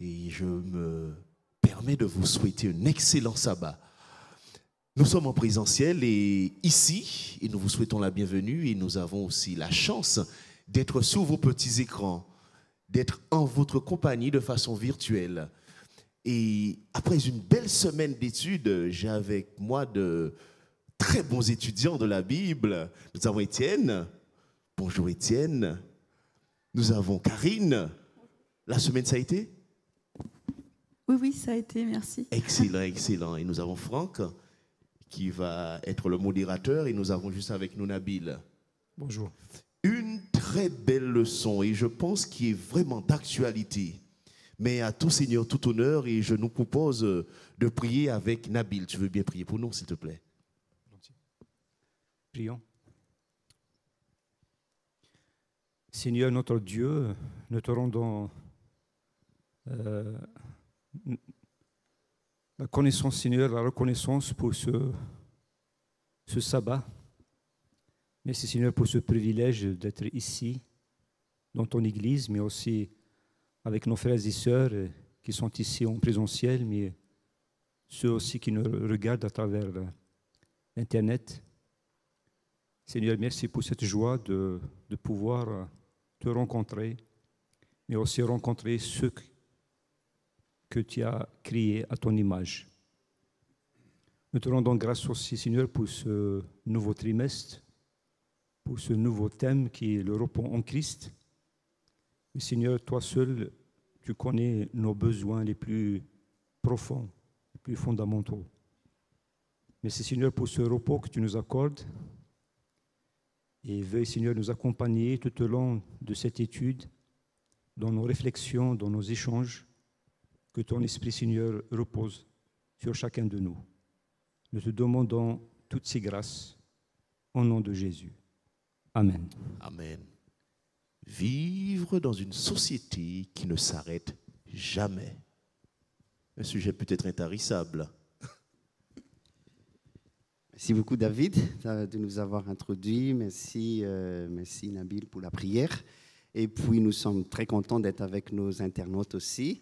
et je me permets de vous souhaiter un excellent sabbat. Nous sommes en présentiel et ici, et nous vous souhaitons la bienvenue et nous avons aussi la chance d'être sous vos petits écrans, d'être en votre compagnie de façon virtuelle. Et après une belle semaine d'études, j'ai avec moi de très bons étudiants de la Bible. Nous avons Étienne. Bonjour Étienne. Nous avons Karine. La semaine, ça a été? Oui, oui, ça a été, merci. Excellent, excellent. Et nous avons Franck qui va être le modérateur et nous avons juste avec nous Nabil. Bonjour. Une très belle leçon et je pense qu'il est vraiment d'actualité. Mais à tout Seigneur, tout honneur et je nous propose de prier avec Nabil. Tu veux bien prier pour nous, s'il te plaît? Prions. Seigneur notre Dieu, nous te rendons euh, la connaissance, Seigneur, la reconnaissance pour ce, ce sabbat. Merci, Seigneur, pour ce privilège d'être ici, dans ton Église, mais aussi avec nos frères et sœurs qui sont ici en présentiel, mais ceux aussi qui nous regardent à travers Internet. Seigneur, merci pour cette joie de, de pouvoir te rencontrer, mais aussi rencontrer ceux que tu as créés à ton image. Nous te rendons grâce aussi, Seigneur, pour ce nouveau trimestre, pour ce nouveau thème qui est le repos en Christ. Seigneur, toi seul, tu connais nos besoins les plus profonds, les plus fondamentaux. Merci, Seigneur, pour ce repos que tu nous accordes. Et veuille, Seigneur, nous accompagner tout au long de cette étude, dans nos réflexions, dans nos échanges, que ton Esprit, Seigneur, repose sur chacun de nous. Nous te demandons toutes ces grâces au nom de Jésus. Amen. Amen. Vivre dans une société qui ne s'arrête jamais. Un sujet peut-être intarissable. Merci beaucoup David de nous avoir introduits. Merci, euh, merci Nabil pour la prière. Et puis nous sommes très contents d'être avec nos internautes aussi.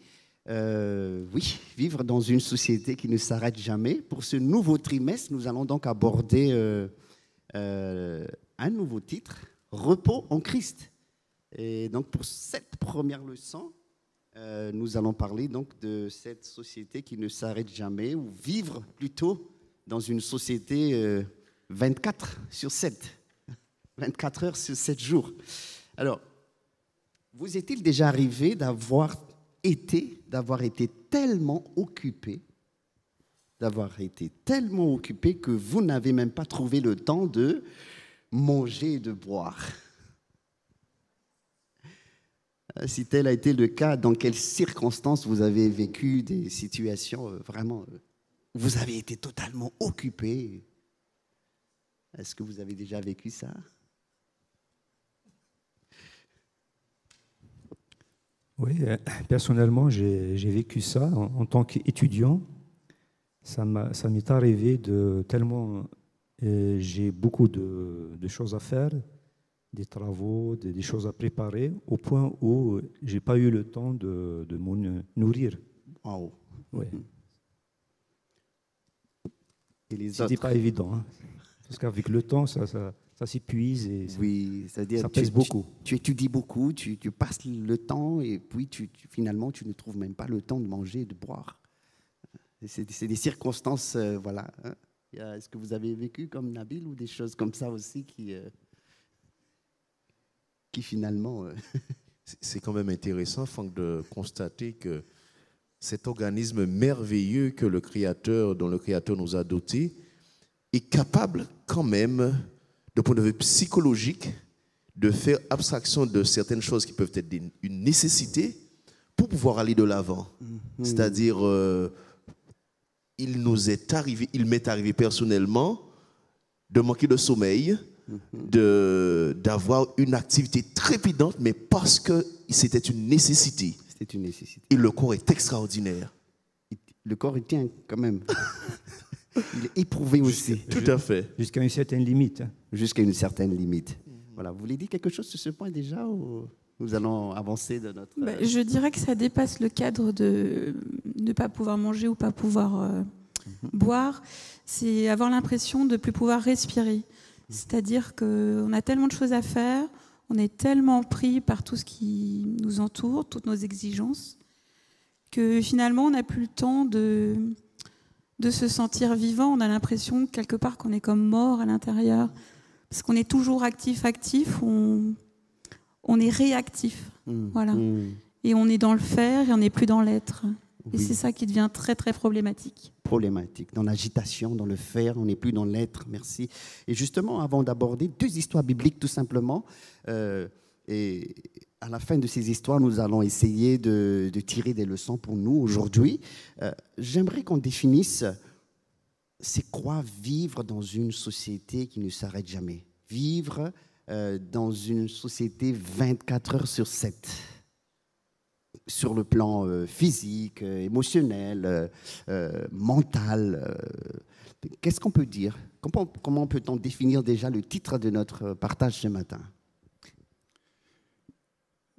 Euh, oui, vivre dans une société qui ne s'arrête jamais. Pour ce nouveau trimestre, nous allons donc aborder euh, euh, un nouveau titre, Repos en Christ. Et donc pour cette première leçon, nous allons parler donc de cette société qui ne s'arrête jamais, ou vivre plutôt dans une société 24 sur 7, 24 heures sur 7 jours. Alors, vous est-il déjà arrivé d'avoir été, d'avoir été tellement occupé, d'avoir été tellement occupé que vous n'avez même pas trouvé le temps de manger et de boire. Euh, si tel a été le cas, dans quelles circonstances vous avez vécu des situations euh, vraiment... Euh, vous avez été totalement occupé? Est-ce que vous avez déjà vécu ça? Oui, euh, personnellement, j'ai vécu ça en, tant qu'étudiant. Ça m'est arrivé de tellement. Euh, j'ai beaucoup de, choses à faire, des travaux, des, choses à préparer, au point où j'ai pas eu le temps de, de me nourrir. Wow. Ouais. Et les C'était pas évident, hein. parce qu'avec le temps, ça, ça, ça s'épuise et ça, oui, c'est-à-dire ça pèse tu, beaucoup. Tu, tu, étudies beaucoup, tu, tu, passes le temps et puis tu, finalement tu ne trouves même pas le temps de manger et de boire. C'est des circonstances, euh, voilà. Hein. Est-ce que vous avez vécu comme Nabil ou des choses comme ça aussi qui, euh, qui finalement... Euh, C'est quand même intéressant, Franck, de constater que cet organisme merveilleux que le Créateur, dont le Créateur nous a dotés, est capable quand même de point de vue psychologique, de faire abstraction de certaines choses qui peuvent être une nécessité pour pouvoir aller de l'avant. Mm-hmm. C'est-à-dire, euh, il nous est arrivé, il m'est arrivé personnellement de manquer de sommeil, mm-hmm. de d'avoir une activité trépidante, mais parce que c'était une nécessité. C'était une nécessité. Et le corps est extraordinaire. Le corps, il tient quand même. il est éprouvé aussi. Tout à fait. Jusqu'à une certaine limite. Jusqu'à une certaine limite. Voilà. Vous voulez dire quelque chose sur ce point déjà ou... nous allons avancer de notre. Bah, je dirais que ça dépasse le cadre de ne pas pouvoir manger ou pas pouvoir euh, mhm. boire. C'est avoir l'impression de plus pouvoir respirer. Mhm. C'est-à-dire qu'on a tellement de choses à faire, on est tellement pris par tout ce qui nous entoure, toutes nos exigences, que finalement on n'a plus le temps de, de se sentir vivant. On a l'impression quelque part qu'on est comme mort à l'intérieur. Parce qu'on est toujours actif, actif, on, on est réactif. Mmh. voilà. Mmh. Et on est dans le faire et on n'est plus dans l'être. Et c'est ça qui devient très très problématique. Problématique. Dans l'agitation, dans le faire, on n'est plus dans l'être. Merci. Et justement, avant d'aborder deux histoires bibliques tout simplement, euh, et à la fin de ces histoires, nous allons essayer de, tirer des leçons pour nous aujourd'hui. Euh, j'aimerais qu'on définisse c'est quoi vivre dans une société qui ne s'arrête jamais? Vivre euh, dans une société 24 heures sur 7 sur le plan euh, physique, émotionnel, mental. Qu'est-ce qu'on peut dire? Comment, comment peut-on définir déjà le titre de notre partage ce matin?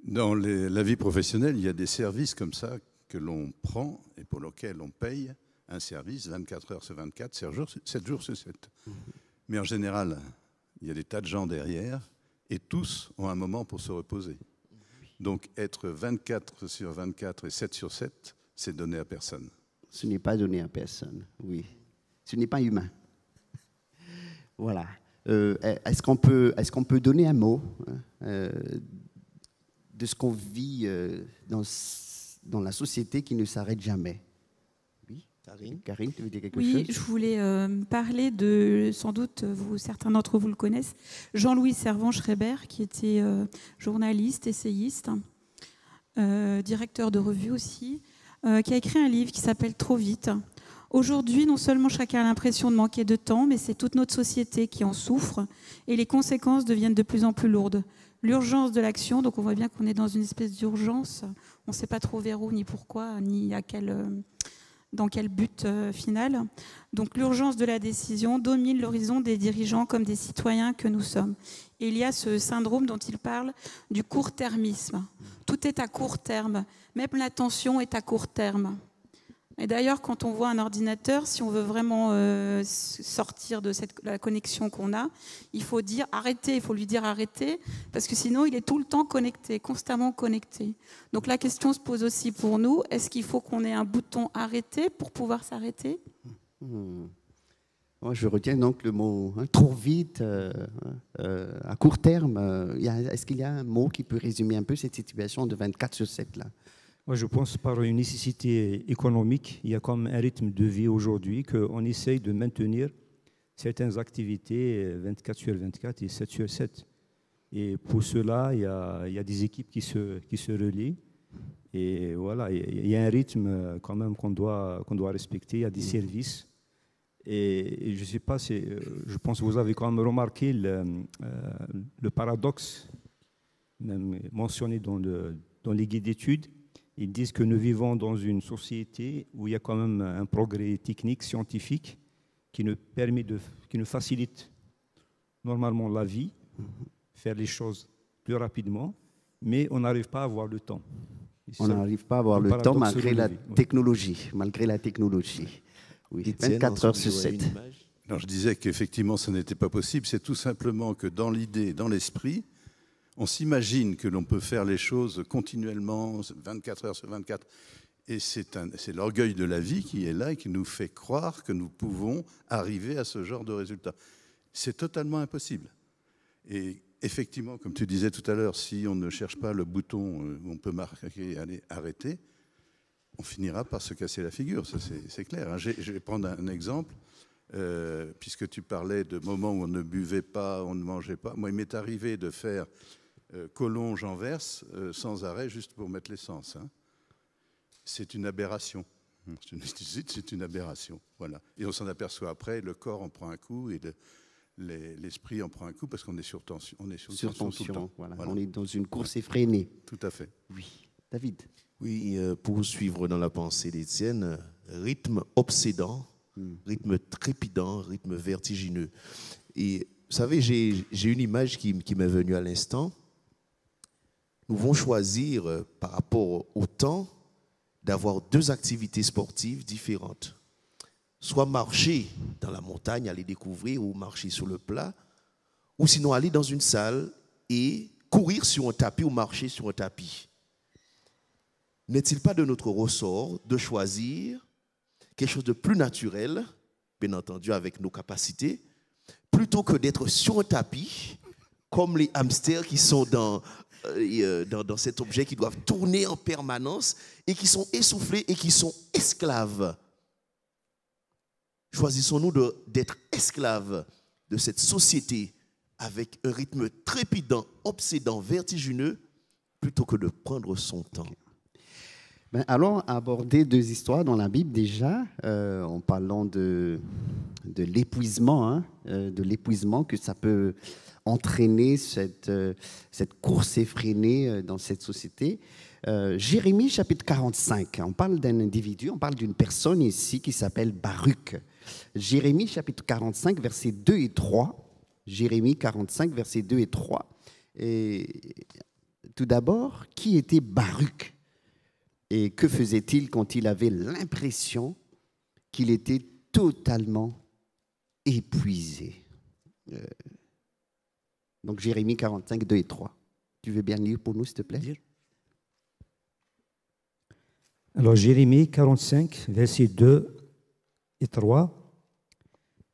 Dans la vie professionnelle, il y a des services comme ça que l'on prend et pour lesquels on paye un service 24 heures sur 24, 7 jours, 7 jours sur 7. Mais en général, il y a des tas de gens derrière et tous ont un moment pour se reposer. Donc être 24 sur 24 et 7 sur 7, c'est donné à personne. Ce n'est pas donné à personne, oui. Ce n'est pas humain. Voilà. Euh, est-ce qu'on peut, est qu'on peut donner un mot hein, euh, de ce qu'on vit euh, dans, dans la société qui ne s'arrête jamais. Oui, Karine. Karine, tu veux dire quelque chose? Oui, je voulais euh, parler de, sans doute, vous, certains d'entre vous le connaissent, Jean-Louis Servan-Schreiber, qui était euh, journaliste, essayiste, directeur de revue aussi, qui a écrit un livre qui s'appelle Trop vite. Aujourd'hui, non seulement chacun a l'impression de manquer de temps, mais c'est toute notre société qui en souffre et les conséquences deviennent de plus en plus lourdes l'urgence de l'action. Donc on voit bien qu'on est dans une espèce d'urgence. On ne sait pas trop vers où, ni pourquoi, ni euh, dans quel but euh, final. Donc l'urgence de la décision domine l'horizon des dirigeants comme des citoyens que nous sommes. Il y a ce syndrome dont il parle du court-termisme. Tout est à court terme. Même l'attention est à court terme. Et d'ailleurs, quand on voit un ordinateur, si on veut vraiment euh, sortir de cette, la connexion qu'on a, il faut dire arrêtez, il faut lui dire arrêtez, parce que sinon il est tout le temps connecté, constamment connecté. Donc la question se pose aussi pour nous, est-ce qu'il faut qu'on ait un bouton arrêter pour pouvoir s'arrêter? Moi, je retiens donc le mot hein, trop vite, euh, euh, à court terme. Est-ce qu'il y a un mot qui peut résumer un peu cette situation de 24 sur 7 là? Moi, je pense par une nécessité économique, il y a comme un rythme de vie aujourd'hui qu'on essaye de maintenir certaines activités 24 sur 24 et 7 sur 7. Et pour cela, il y a, il y a des équipes qui se, qui se relient. Et voilà, il y a un rythme quand même qu'on doit, qu'on doit respecter. Il y a des mmh. services. Et, je ne sais pas, je pense que vous avez quand même remarqué le, euh, le paradoxe même mentionné dans, le, dans les guides d'études ils disent que nous vivons dans une société où il y a quand même un progrès technique, scientifique, qui nous permet de, qui nous facilite normalement la vie, faire les choses plus rapidement, mais on n'arrive pas à avoir le temps. On n'arrive pas à avoir le temps malgré la technologie, malgré la technologie. Oui, 24 heures sur 7. Non, je disais qu'effectivement, ce n'était pas possible. C'est tout simplement que dans l'idée, dans l'esprit, on s'imagine que l'on peut faire les choses continuellement, 24 heures sur 24. Et c'est l'orgueil de la vie qui est là et qui nous fait croire que nous pouvons arriver à ce genre de résultat. C'est totalement impossible. Et effectivement, comme tu disais tout à l'heure, si on ne cherche pas le bouton où on peut marquer aller arrêter, on finira par se casser la figure, ça c'est clair. Hein. Je vais prendre un exemple. Euh, puisque tu parlais de moments où on ne buvait pas, on ne mangeait pas. Moi, il m'est arrivé de faire euh, Collonges en verse euh, sans arrêt juste pour mettre l'essence. Hein. C'est une aberration. C'est une aberration. Voilà. Et on s'en aperçoit après, le corps en prend un coup et l'esprit en prend un coup parce qu'on est sur tension. On est sur, tension, On est dans une course effrénée. Tout à fait. Oui. David Oui, euh, pour suivre dans la pensée d'Étienne, rythme obsédant, hmm. rythme trépidant, rythme vertigineux. Et vous savez, j'ai une image qui, qui m'est venue à l'instant nous vont choisir, euh, par rapport au temps, d'avoir deux activités sportives différentes. Soit marcher dans la montagne, aller découvrir, ou marcher sur le plat, ou sinon aller dans une salle et courir sur un tapis ou marcher sur un tapis. N'est-il pas de notre ressort de choisir quelque chose de plus naturel, bien entendu avec nos capacités, plutôt que d'être sur un tapis, comme les hamsters qui sont dans, euh, dans, dans, cet objet, qui doivent tourner en permanence et qui sont essoufflés et qui sont esclaves. Choisissons-nous d'être esclaves de cette société avec un rythme trépidant, obsédant, vertigineux, plutôt que de prendre son temps. Ben, allons aborder deux histoires dans la Bible déjà, euh, en parlant de, de l'épuisement, hein, euh, de l'épuisement que ça peut entraîner cette, euh, cette course effrénée dans cette société. Jérémie chapitre 45, on parle d'un individu, on parle d'une personne ici qui s'appelle Baruch. Jérémie chapitre 45, versets 2 et 3. Jérémie 45, versets 2 et 3. Et tout d'abord, qui était Baruch? Et que faisait-il quand il avait l'impression qu'il était totalement épuisé? Euh, Donc Jérémie 45, 2 et 3. Tu veux bien lire pour nous, s'il te plaît? Alors Jérémie 45, versets 2 et 3.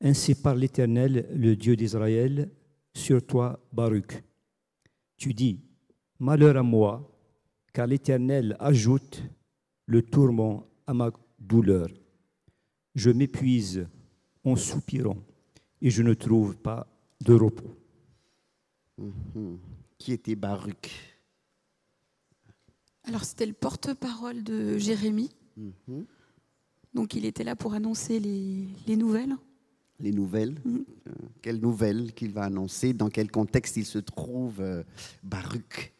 Ainsi parle l'Éternel, le Dieu d'Israël, sur toi, Baruch. Tu dis, Malheur à moi, car l'Éternel ajoute le tourment à ma douleur. Je m'épuise en soupirant et je ne trouve pas de repos. Mhm. Qui était Baruch Alors c'était le porte-parole de Jérémie. Mhm. Donc il était là pour annoncer les, nouvelles. Les nouvelles mhm. euh, Quelles nouvelles qu'il va annoncer Dans quel contexte il se trouve, euh, Baruch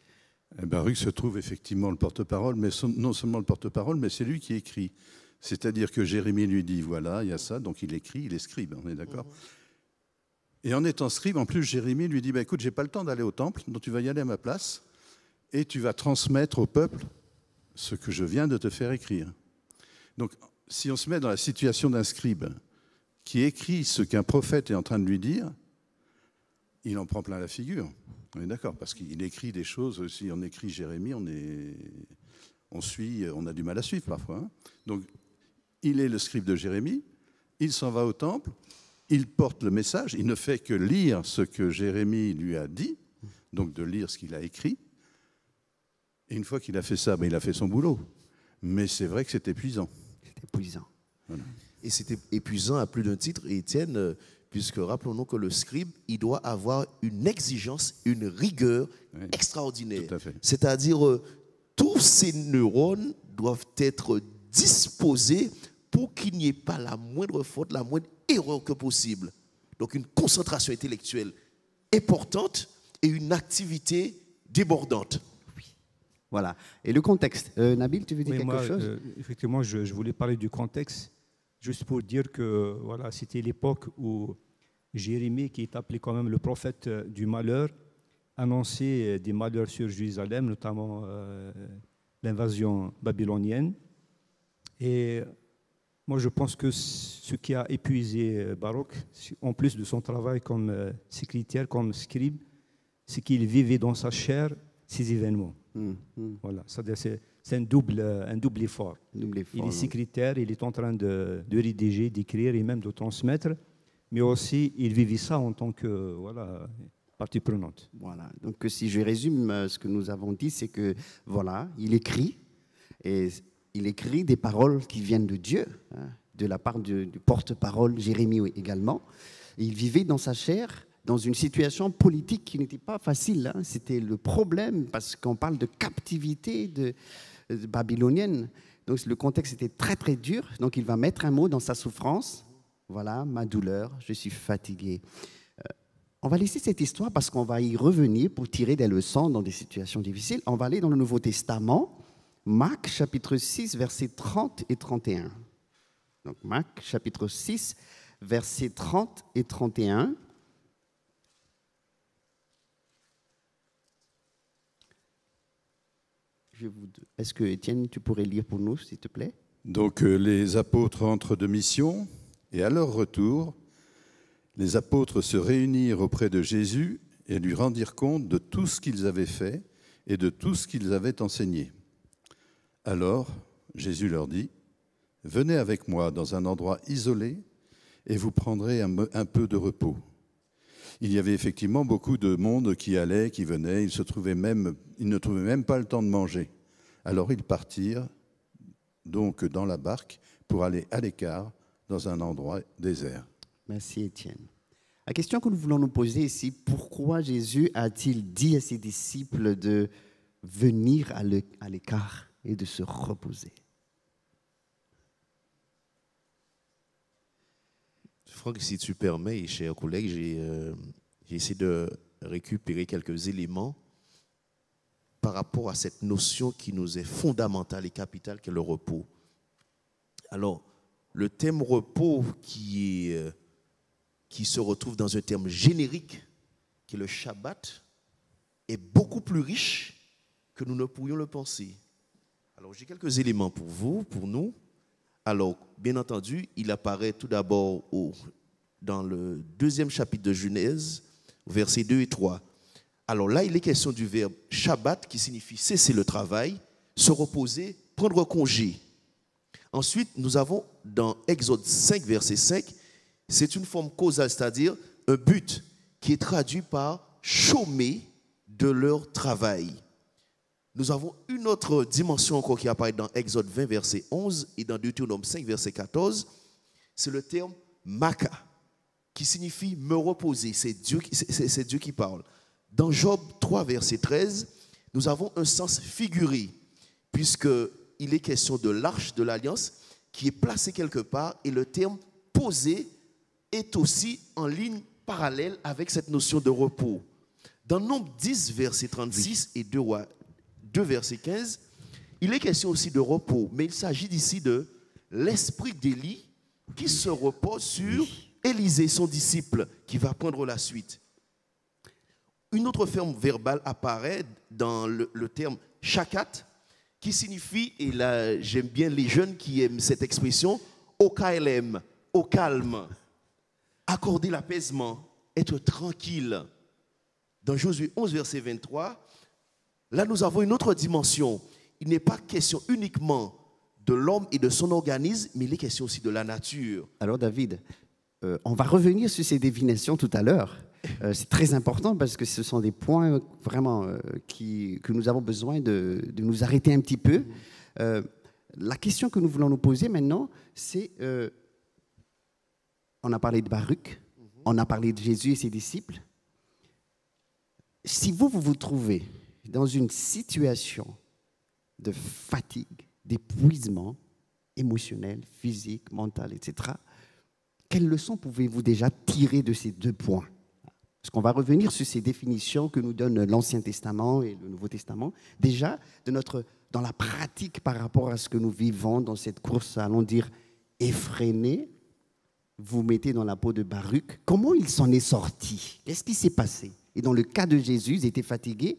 eh Baruch se trouve effectivement le porte-parole, mais non seulement le porte-parole, mais c'est lui qui écrit. C'est-à-dire que Jérémie lui dit voilà, il y a ça, donc il écrit, il est scribe, on est d'accord. Et en étant scribe, en plus, Jérémie lui dit bah, écoute, j'ai pas le temps d'aller au temple, donc tu vas y aller à ma place, et tu vas transmettre au peuple ce que je viens de te faire écrire. Donc, si on se met dans la situation d'un scribe qui écrit ce qu'un prophète est en train de lui dire, il en prend plein la figure. On est d'accord, parce qu'il écrit des choses, si on écrit Jérémie, on, est, on, suit, on a du mal à suivre parfois. Hein. Donc, il est le scribe de Jérémie, il s'en va au temple, il porte le message, il ne fait que lire ce que Jérémie lui a dit, donc de lire ce qu'il a écrit. Et une fois qu'il a fait ça, ben, il a fait son boulot. Mais c'est vrai que c'est épuisant. C'est épuisant. Et c'était épuisant à plus d'un titre. Et Étienne, euh, puisque rappelons-nous que le scribe, il doit avoir une exigence, une rigueur extraordinaire. C'est-à-dire, euh, tous ces neurones doivent être disposés pour qu'il n'y ait pas la moindre faute, la moindre erreur que possible. Donc une concentration intellectuelle importante et une activité débordante. Voilà. Et le contexte. Euh, Nabil, tu veux dire quelque chose? euh, Effectivement, je, je, voulais parler du contexte. Juste pour dire que voilà, c'était l'époque où Jérémie, qui est appelé quand même le prophète euh, du malheur, annonçait euh, des malheurs sur Jérusalem, notamment euh, l'invasion babylonienne. Et moi, je pense que ce qui a épuisé Baruch, en plus de son travail comme secrétaire, comme scribe, c'est qu'il vivait dans sa chair ces événements. Hum, hum. Voilà, c'est un double, un double effort. il est secrétaire, il est en train de, rédiger, d'écrire et même de transmettre, mais aussi il vivait ça en tant que voilà, partie prenante. Voilà. Donc si je résume euh, ce que nous avons dit, c'est que voilà, il écrit et il écrit des paroles qui viennent de Dieu, hein, de la part du, porte-parole Jérémie également. il vivait dans sa chair dans une situation politique qui n'était pas facile. Hein. C'était le problème parce qu'on parle de captivité, de, babylonienne. Donc le contexte était très très dur. Donc il va mettre un mot dans sa souffrance. Voilà, ma douleur, je suis fatigué. Euh, on va laisser cette histoire parce qu'on va y revenir pour tirer des leçons dans des situations difficiles. On va aller dans le Nouveau Testament, Marc chapitre 6, versets 30 et 31. Donc Marc chapitre 6, versets 30 et 31. Est-ce que Étienne, tu pourrais lire pour nous, s'il te plaît? Donc euh, les apôtres entrent de mission et à leur retour, les apôtres se réunirent auprès de Jésus et lui rendirent compte de tout ce qu'ils avaient fait et de tout ce qu'ils avaient enseigné. Alors Jésus leur dit, Venez avec moi dans un endroit isolé et vous prendrez un, peu de repos. Il y avait effectivement beaucoup de monde qui allait, qui venait, ils, se trouvaient même, ils ne trouvaient même pas le temps de manger. Alors ils partirent donc dans la barque pour aller à l'écart dans un endroit désert. Merci Étienne. La question que nous voulons nous poser ici, pourquoi Jésus a-t-il dit à ses disciples de venir à l'écart? Et de se reposer Franck, si tu permets, chers collègues, euh, j'ai essayé de récupérer quelques éléments par rapport à cette notion qui nous est fondamentale et capitale, qui est le repos. Alors, le thème repos euh, qui se retrouve dans un terme générique, qui est le Shabbat, est beaucoup plus riche que nous ne pourrions le penser. Alors, j'ai quelques éléments pour vous, pour nous. Alors, bien entendu, il apparaît tout d'abord dans le deuxième chapitre de Genèse, versets 2 et 3. Alors là, il est question du verbe Shabbat qui signifie cesser le travail, se reposer, prendre congé. Ensuite, nous avons dans Exode 5, verset 5, c'est une forme causale, c'est-à-dire un but qui est traduit par chômer de leur travail. Nous avons une autre dimension encore qui apparaît dans Exode 20, verset 11 et dans Deutéronome 5, verset 14. C'est le terme maka, qui signifie me reposer. C'est Dieu, c'est Dieu qui parle. Dans Job 3, verset 13, nous avons un sens figuré, puisqu'il est question de l'arche de l'alliance qui est placée quelque part et le terme posé est aussi en ligne parallèle avec cette notion de repos. Dans Nombre 10, verset 36 et 2 rois 2, verset 15, il est question aussi de repos, mais il s'agit ici de l'esprit d'Élie qui se repose sur Élisée, son disciple, qui va prendre la suite. Une autre forme verbale apparaît dans le, terme chakat, qui signifie, et là j'aime bien les jeunes qui aiment cette expression, au KLM, au calme, accorder l'apaisement, être tranquille. Dans Josué 11, verset 23, Là, nous avons une autre dimension. Il n'est pas question uniquement de l'homme et de son organisme, mais il est question aussi de la nature. Alors, David, euh, on va revenir sur ces définitions tout à l'heure. Euh, c'est très important parce que ce sont des points vraiment euh, qui, que nous avons besoin de, de, nous arrêter un petit peu. la question que nous voulons nous poser maintenant, c'est on a parlé de Baruch, on a parlé de Jésus et ses disciples. Si vous, vous vous trouvez dans une situation de fatigue, d'épuisement émotionnel, physique, mental, etc., quelles leçons pouvez-vous déjà tirer de ces deux points? Parce qu'on va revenir sur ces définitions que nous donne l'Ancien Testament et le Nouveau Testament. Déjà, de notre, dans la pratique par rapport à ce que nous vivons dans cette course, allons dire, effrénée, vous mettez dans la peau de Baruch. Comment il s'en est sorti? Qu'est-ce qui s'est passé? Et dans le cas de Jésus, il était fatigué,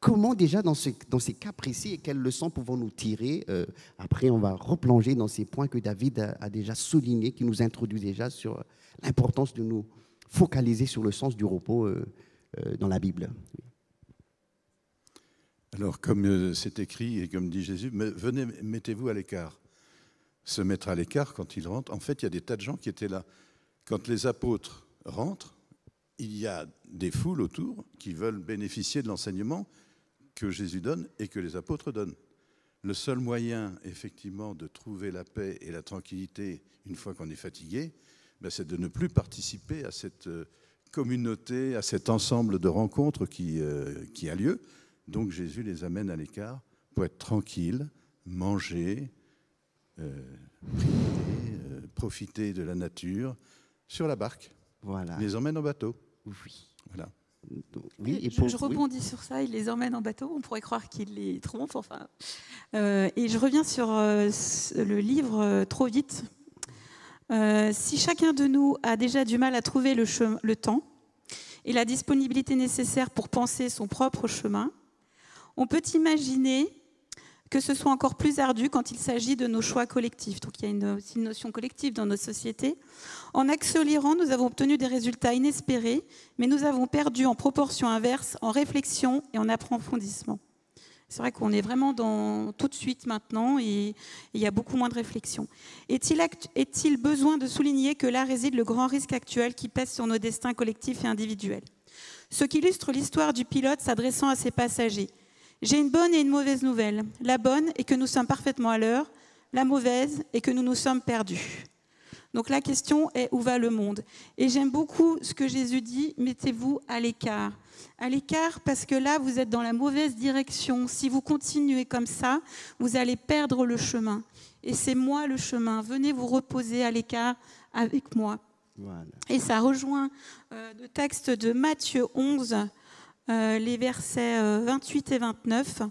Comment déjà dans, ces cas précis et quelles leçons pouvons-nous tirer euh, Après, on va replonger dans ces points que David a, déjà soulignés, qui nous introduit déjà sur l'importance de nous focaliser sur le sens du repos euh, euh, dans la Bible. Alors, comme c'est écrit et comme dit Jésus, venez, mettez-vous à l'écart. Se mettre à l'écart quand il rentre. En fait, il y a des tas de gens qui étaient là. Quand les apôtres rentrent, il y a des foules autour qui veulent bénéficier de l'enseignement que Jésus donne et que les apôtres donnent. Le seul moyen, effectivement, de trouver la paix et la tranquillité une fois qu'on est fatigué, ben, c'est de ne plus participer à cette euh, communauté, à cet ensemble de rencontres qui, euh, qui a lieu. Donc Jésus les amène à l'écart pour être tranquille, manger, euh, profiter de la nature sur la barque. Voilà. les emmène en bateau. Oui. Voilà. Oui, et je, rebondis sur ça, il les emmène en bateau, on pourrait croire qu'il les trompe. Enfin, euh, et je reviens sur euh, le livre euh, Trop vite. si chacun de nous a déjà du mal à trouver le, le temps et la disponibilité nécessaire pour penser son propre chemin, on peut imaginer que ce soit encore plus ardu quand il s'agit de nos choix collectifs. Donc il y a une, aussi une notion collective dans nos sociétés. En accélérant, nous avons obtenu des résultats inespérés, mais nous avons perdu en proportion inverse en réflexion et en approfondissement. C'est vrai qu'on est vraiment dans tout de suite maintenant et il y a beaucoup moins de réflexion. Est-il besoin de souligner que là réside le grand risque actuel qui pèse sur nos destins collectifs et individuels? Ce qui illustre l'histoire du pilote s'adressant à ses passagers. J'ai une bonne et une mauvaise nouvelle. La bonne est que nous sommes parfaitement à l'heure. La mauvaise est que nous nous sommes perdus. Donc la question est où va le monde Et j'aime beaucoup ce que Jésus dit, mettez-vous à l'écart. À l'écart parce que là, vous êtes dans la mauvaise direction. Si vous continuez comme ça, vous allez perdre le chemin. Et c'est moi le chemin. Venez vous reposer à l'écart avec moi. Et ça rejoint euh, le texte de Matthieu 11, euh, les versets 28 euh, et 29.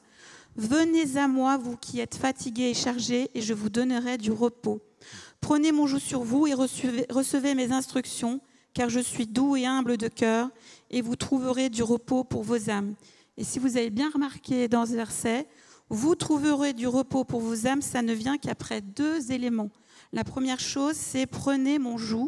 Venez à moi, vous qui êtes fatigués et chargés, et je vous donnerai du repos. Prenez mon joug sur vous et recevez, recevez mes instructions, car je suis doux et humble de cœur, et vous trouverez du repos pour vos âmes. Et si vous avez bien remarqué dans ce verset, vous trouverez du repos pour vos âmes, ça ne vient qu'après deux éléments. La première chose, c'est prenez mon joug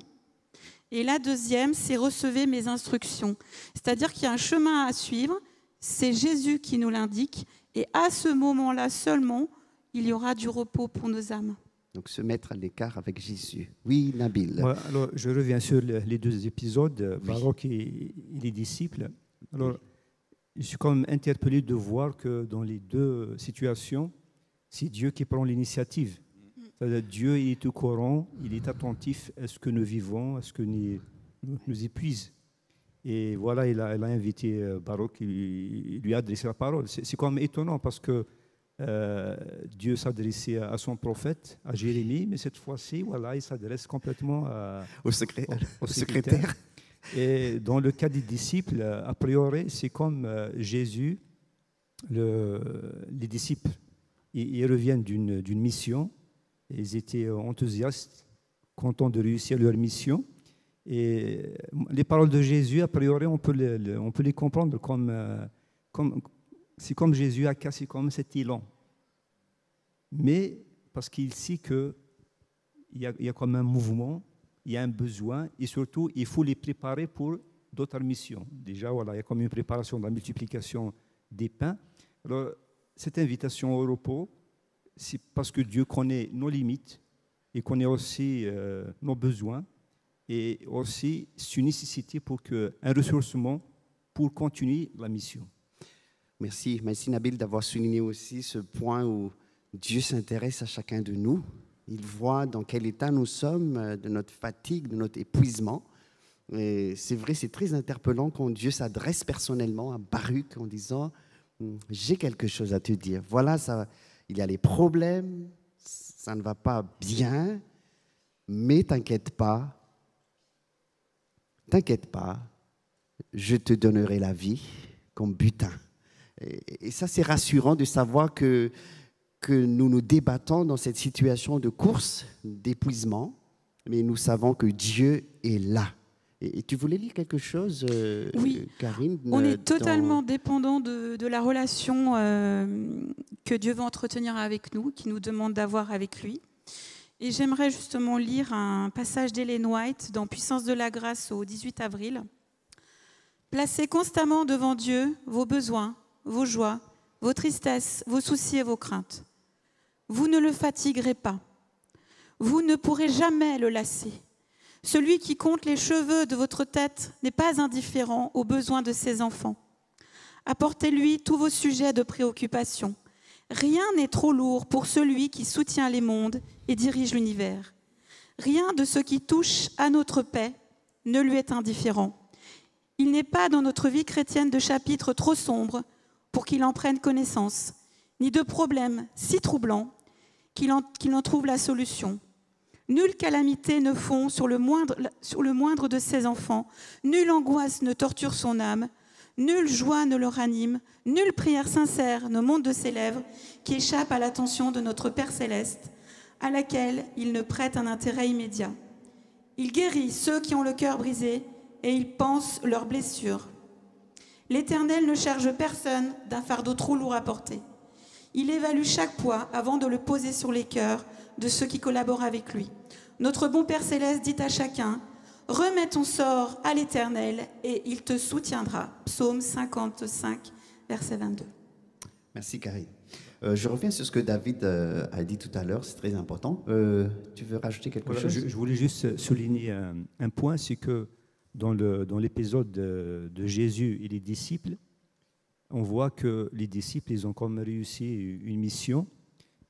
et la deuxième, c'est recevez mes instructions. C'est-à-dire qu'il y a un chemin à suivre, c'est Jésus qui nous l'indique, et à ce moment-là seulement, il y aura du repos pour nos âmes. Donc se mettre à l'écart avec Jésus. Oui, Nabil. alors, je reviens sur les deux épisodes, Baroque et, les disciples. Alors, je suis quand même interpellé de voir que dans les deux situations, c'est Dieu qui prend l'initiative. Dieu est au courant, il est attentif à ce que nous vivons, à ce que nous, nous épuise. Et voilà, il a, invité euh, Baruch, il, lui a adressé la parole. C'est quand même étonnant parce que euh, Dieu s'adressait à son prophète, à Jérémie, mais cette fois-ci, voilà, il s'adresse complètement au, secrétaire. Et dans le cas des disciples, a priori, c'est comme euh, Jésus, le, les disciples, ils reviennent d'une mission ils étaient euh, enthousiastes, contents de réussir leur mission. Et euh, les paroles de Jésus, a priori, on peut les, comprendre comme, euh, comme c'est comme Jésus a cassé comme cet élan. Mais parce qu'il sait qu'il y, y a comme un mouvement, il y a un besoin, et surtout, il faut les préparer pour d'autres missions. Déjà, voilà, il y a comme une préparation de la multiplication des pains. Alors, cette invitation au repos, c'est parce que Dieu connaît nos limites et connaît aussi euh, nos besoins et aussi une nécessité pour que, un ressourcement pour continuer la mission. Merci. Merci Nabil d'avoir souligné aussi ce point où Dieu s'intéresse à chacun de nous. Il voit dans quel état nous sommes, euh, de notre fatigue, de notre épuisement. Et c'est vrai, c'est très interpellant quand Dieu s'adresse personnellement à Baruch en disant hum, J'ai quelque chose à te dire. Voilà, ça, il y a les problèmes, ça ne va pas bien, mais t'inquiète pas, t'inquiète pas, je te donnerai la vie comme butin. Et, ça, c'est rassurant de savoir que, que nous nous débattons dans cette situation de course, d'épuisement, mais nous savons que Dieu est là. Et, tu voulais lire quelque chose, euh, oui. Karine On est totalement dépendant de, la relation euh, que Dieu veut entretenir avec nous, qui nous demande d'avoir avec lui. Et j'aimerais justement lire un passage d'Hélène White dans Puissance de la grâce au 18 avril. Placez constamment devant Dieu vos besoins, vos joies, vos tristesses, vos soucis et vos craintes. Vous ne le fatiguerez pas. Vous ne pourrez jamais le lasser. Celui qui compte les cheveux de votre tête n'est pas indifférent aux besoins de ses enfants. Apportez-lui tous vos sujets de préoccupation. Rien n'est trop lourd pour celui qui soutient les mondes et dirige l'univers. Rien de ce qui touche à notre paix ne lui est indifférent. Il n'est pas dans notre vie chrétienne de chapitre trop sombre pour qu'il en prenne connaissance, ni de problème si troublant qu'il en, en trouve la solution. Nulle calamité ne fond sur le, moindre, de ses enfants, nulle angoisse ne torture son âme, nulle joie ne le ranime, nulle prière sincère ne monte de ses lèvres qui échappe à l'attention de notre Père céleste, à laquelle il ne prête un intérêt immédiat. Il guérit ceux qui ont le cœur brisé et il pense leurs blessures. L'Éternel ne charge personne d'un fardeau trop lourd à porter. Il évalue chaque poids avant de le poser sur les cœurs de ceux qui collaborent avec lui. Notre bon Père céleste dit à chacun, remets ton sort à l'Éternel et il te soutiendra. Psaume 55, verset 22. Merci Karine. Euh, je reviens sur ce que David euh, a dit tout à l'heure, c'est très important. Euh, tu veux rajouter quelque chose? je, voulais juste souligner un, point, c'est que dans l'épisode dans de, de, Jésus et les disciples, on voit que les disciples, ils ont comme réussi une mission,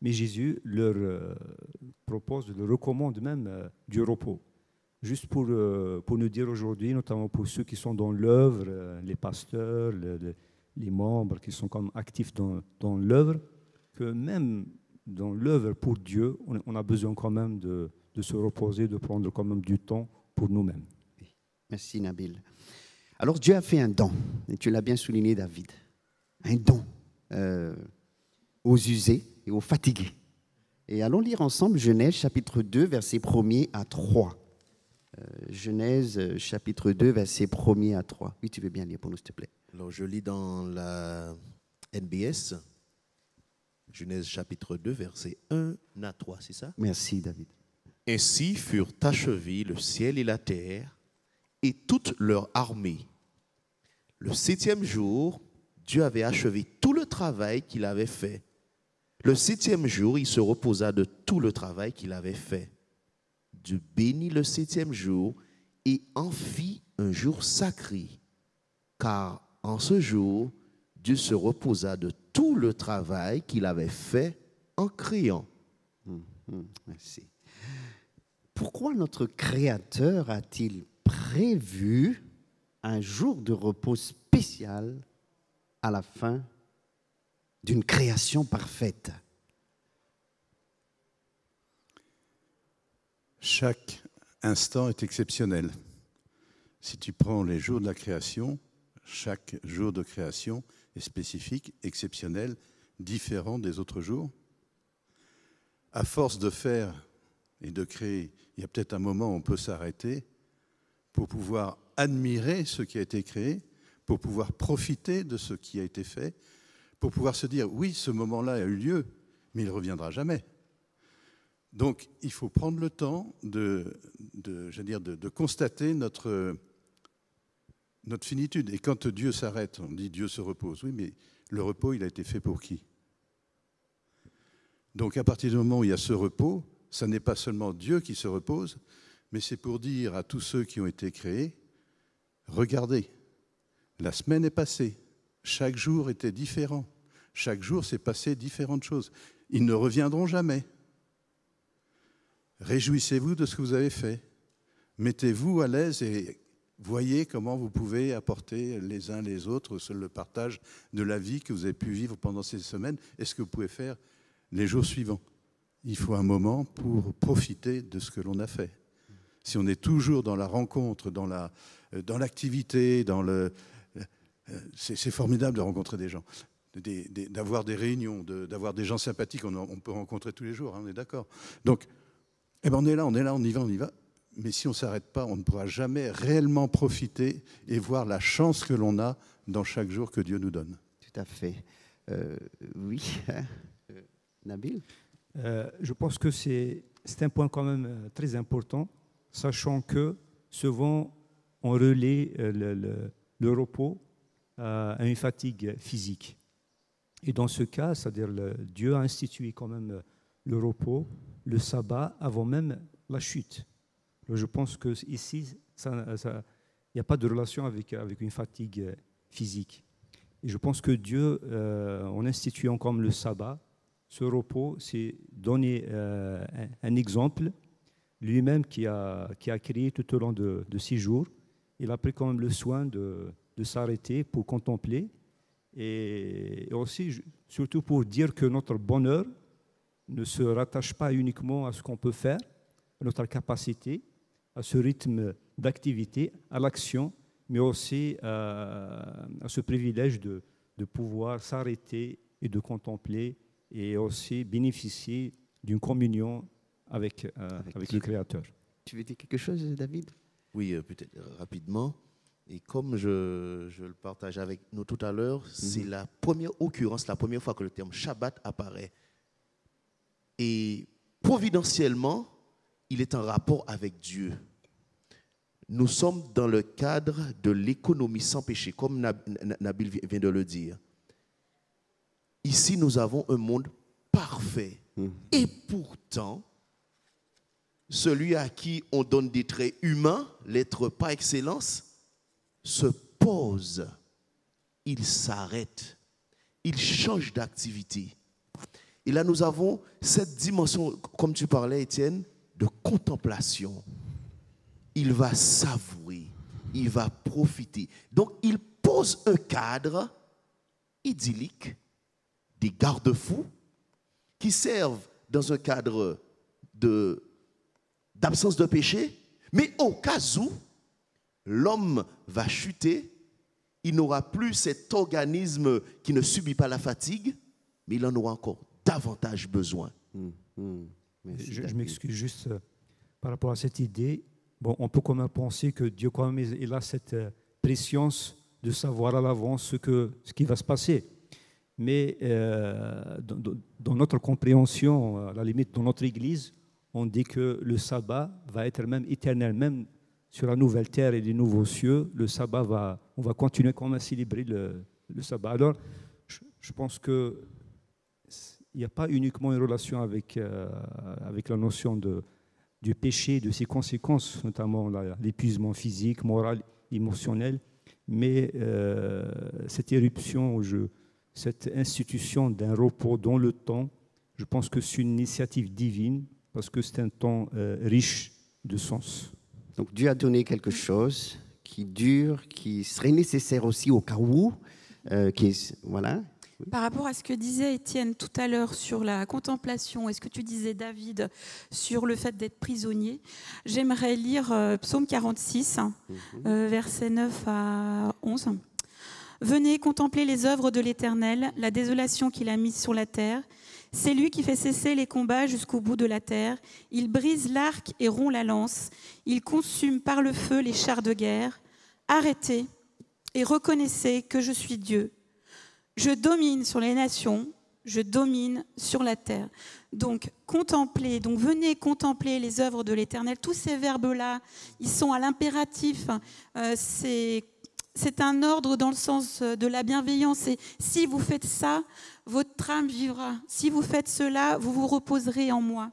mais Jésus leur propose, leur recommande même du repos. Juste pour, pour nous dire aujourd'hui, notamment pour ceux qui sont dans l'œuvre, les pasteurs, les membres qui sont comme actifs dans, dans l'œuvre, que même dans l'œuvre pour Dieu, on a besoin quand même de, se reposer, de prendre quand même du temps pour nous-mêmes. Merci Nabil. Alors Dieu a fait un don, et tu l'as bien souligné David, un don euh, aux usés et aux fatigués. Et allons lire ensemble Genèse chapitre 2, versets 1er à 3. Euh, Genèse chapitre 2, versets 1er à 3. Oui, tu veux bien lire pour nous, s'il te plaît. Alors je lis dans la NBS. Genèse chapitre 2, verset 1 à 3, c'est ça? Merci David. Ainsi furent achevés le ciel et la terre et toute leur armée. Le septième jour, Dieu avait achevé tout le travail qu'il avait fait. Le septième jour, il se reposa de tout le travail qu'il avait fait. Dieu bénit le septième jour et en fit un jour sacré, car en ce jour, Dieu se reposa de tout le travail qu'il avait fait en créant. Hum, hum, merci. Pourquoi notre Créateur a-t-il prévu un jour de repos spécial à la fin d'une création parfaite Chaque instant est exceptionnel. Si tu prends les jours de la création, chaque jour de création spécifique, exceptionnel, différent des autres jours. À force de faire et de créer, il y a peut-être un moment où on peut s'arrêter pour pouvoir admirer ce qui a été créé, pour pouvoir profiter de ce qui a été fait, pour pouvoir se dire oui, ce moment-là a eu lieu, mais il ne reviendra jamais. Donc il faut prendre le temps de, dire, de constater notre, notre finitude. Et quand Dieu s'arrête, on dit Dieu se repose. Oui, mais le repos, il a été fait pour qui? Donc à partir du moment où il y a ce repos, ça n'est pas seulement Dieu qui se repose, mais c'est pour dire à tous ceux qui ont été créés, regardez, la semaine est passée, chaque jour était différent, chaque jour s'est passé différentes choses. Ils ne reviendront jamais. Réjouissez-vous de ce que vous avez fait. Mettez-vous à l'aise et voyez comment vous pouvez apporter les uns les autres le partage de la vie que vous avez pu vivre pendant ces semaines et ce que vous pouvez faire les jours suivants. Il faut un moment pour profiter de ce que l'on a fait. Si on est toujours dans la rencontre, dans la euh, dans l'activité, dans le euh, c'est formidable de rencontrer des gens, d'avoir des, réunions, d'avoir des gens sympathiques. On, peut rencontrer tous les jours, hein, on est d'accord. Donc, eh ben on est là, on est là, on y va, on y va mais si on ne s'arrête pas, on ne pourra jamais réellement profiter et voir la chance que l'on a dans chaque jour que Dieu nous donne. Tout à fait. Euh, oui, hein. euh, Nabil? Euh, Je pense que c'est un point quand même très important, sachant que souvent on relaie le, le, repos à une fatigue physique. Et dans ce cas, c'est-à-dire Dieu a institué quand même le repos, le sabbat, avant même la chute. Je pense qu'ici, il n'y a pas de relation avec, avec une fatigue euh, physique. Et je pense que Dieu, euh, en instituant comme le sabbat, ce repos, c'est donner euh, un, exemple. Lui-même qui a, qui a créé tout au long de, six jours, il a pris quand même le soin de, de s'arrêter pour contempler et aussi, surtout pour dire que notre bonheur ne se rattache pas uniquement à ce qu'on peut faire, à notre capacité, à ce rythme d'activité, à l'action, mais aussi euh, à, ce privilège de, de pouvoir s'arrêter et de contempler et aussi bénéficier d'une communion avec, euh, avec, le Créateur. Tu veux dire quelque chose, David? Oui, euh, peut-être rapidement. Et comme je, je le partage avec nous tout à l'heure, c'est mhm. la première occurrence, la première fois que le terme Shabbat apparaît. Et providentiellement, il est en rapport avec Dieu. Nous sommes dans le cadre de l'économie sans péché, comme Nabil vient de le dire. Ici, nous avons un monde parfait. Mhm. Et pourtant, celui à qui on donne des traits humains, l'être par excellence, se pose, il s'arrête, il change d'activité. Et là, nous avons cette dimension, comme tu parlais, Étienne, de contemplation. Il va savourer, il va profiter. Donc, il pose un cadre idyllique, des garde-fous, qui servent dans un cadre de d'absence de péché, mais au cas où l'homme va chuter, il n'aura plus cet organisme qui ne subit pas la fatigue, mais il en aura encore davantage besoin. Hum, hum. Je, m'excuse juste euh, par rapport à cette idée. Bon, on peut quand même penser que Dieu quand même il a cette euh, préscience de savoir à l'avance ce, que, ce qui va se passer. Mais euh, dans, dans, notre compréhension, à la limite dans notre Église, on dit que le sabbat va être même éternel, même sur la nouvelle terre et les nouveaux cieux, le sabbat va, on va continuer même à célébrer le, sabbat. Alors, je, pense que il n'y a pas uniquement une relation avec, euh, avec la notion de, du péché, de ses conséquences, notamment l'épuisement physique, moral, émotionnel, mais euh, cette éruption, cette institution d'un repos dans le temps, je pense que c'est une initiative divine parce que c'est un temps euh, riche de sens. Donc Dieu a donné quelque chose qui dure, qui serait nécessaire aussi au cas où, euh, qui voilà. Par rapport à ce que disait Étienne tout à l'heure sur la contemplation et ce que tu disais David sur le fait d'être prisonnier, j'aimerais lire euh, Psaume 46, mhm. versets 9 à 11. Venez contempler les œuvres de l'Éternel, la désolation qu'il a mise sur la terre. C'est lui qui fait cesser les combats jusqu'au bout de la terre. Il brise l'arc et rompt la lance. Il consume par le feu les chars de guerre. Arrêtez et reconnaissez que je suis Dieu. Je domine sur les nations, je domine sur la terre. Donc, contemplez, donc venez contempler les œuvres de l'Éternel. Tous ces verbes-là, ils sont à l'impératif. Euh, c'est un ordre dans le sens de la bienveillance. Et si vous faites ça, votre âme vivra. Si vous faites cela, vous vous reposerez en moi.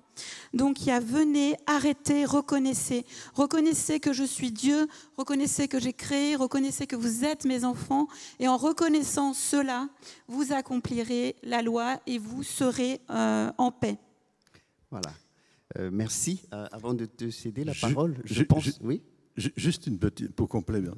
Donc il y a venez, arrêtez, reconnaissez. Reconnaissez que je suis Dieu, reconnaissez que j'ai créé, reconnaissez que vous êtes mes enfants. Et en reconnaissant cela, vous accomplirez la loi et vous serez euh, en paix. Voilà. Euh, merci. Euh, avant de te céder la parole, je, pense. oui. Juste une petite pour compléter.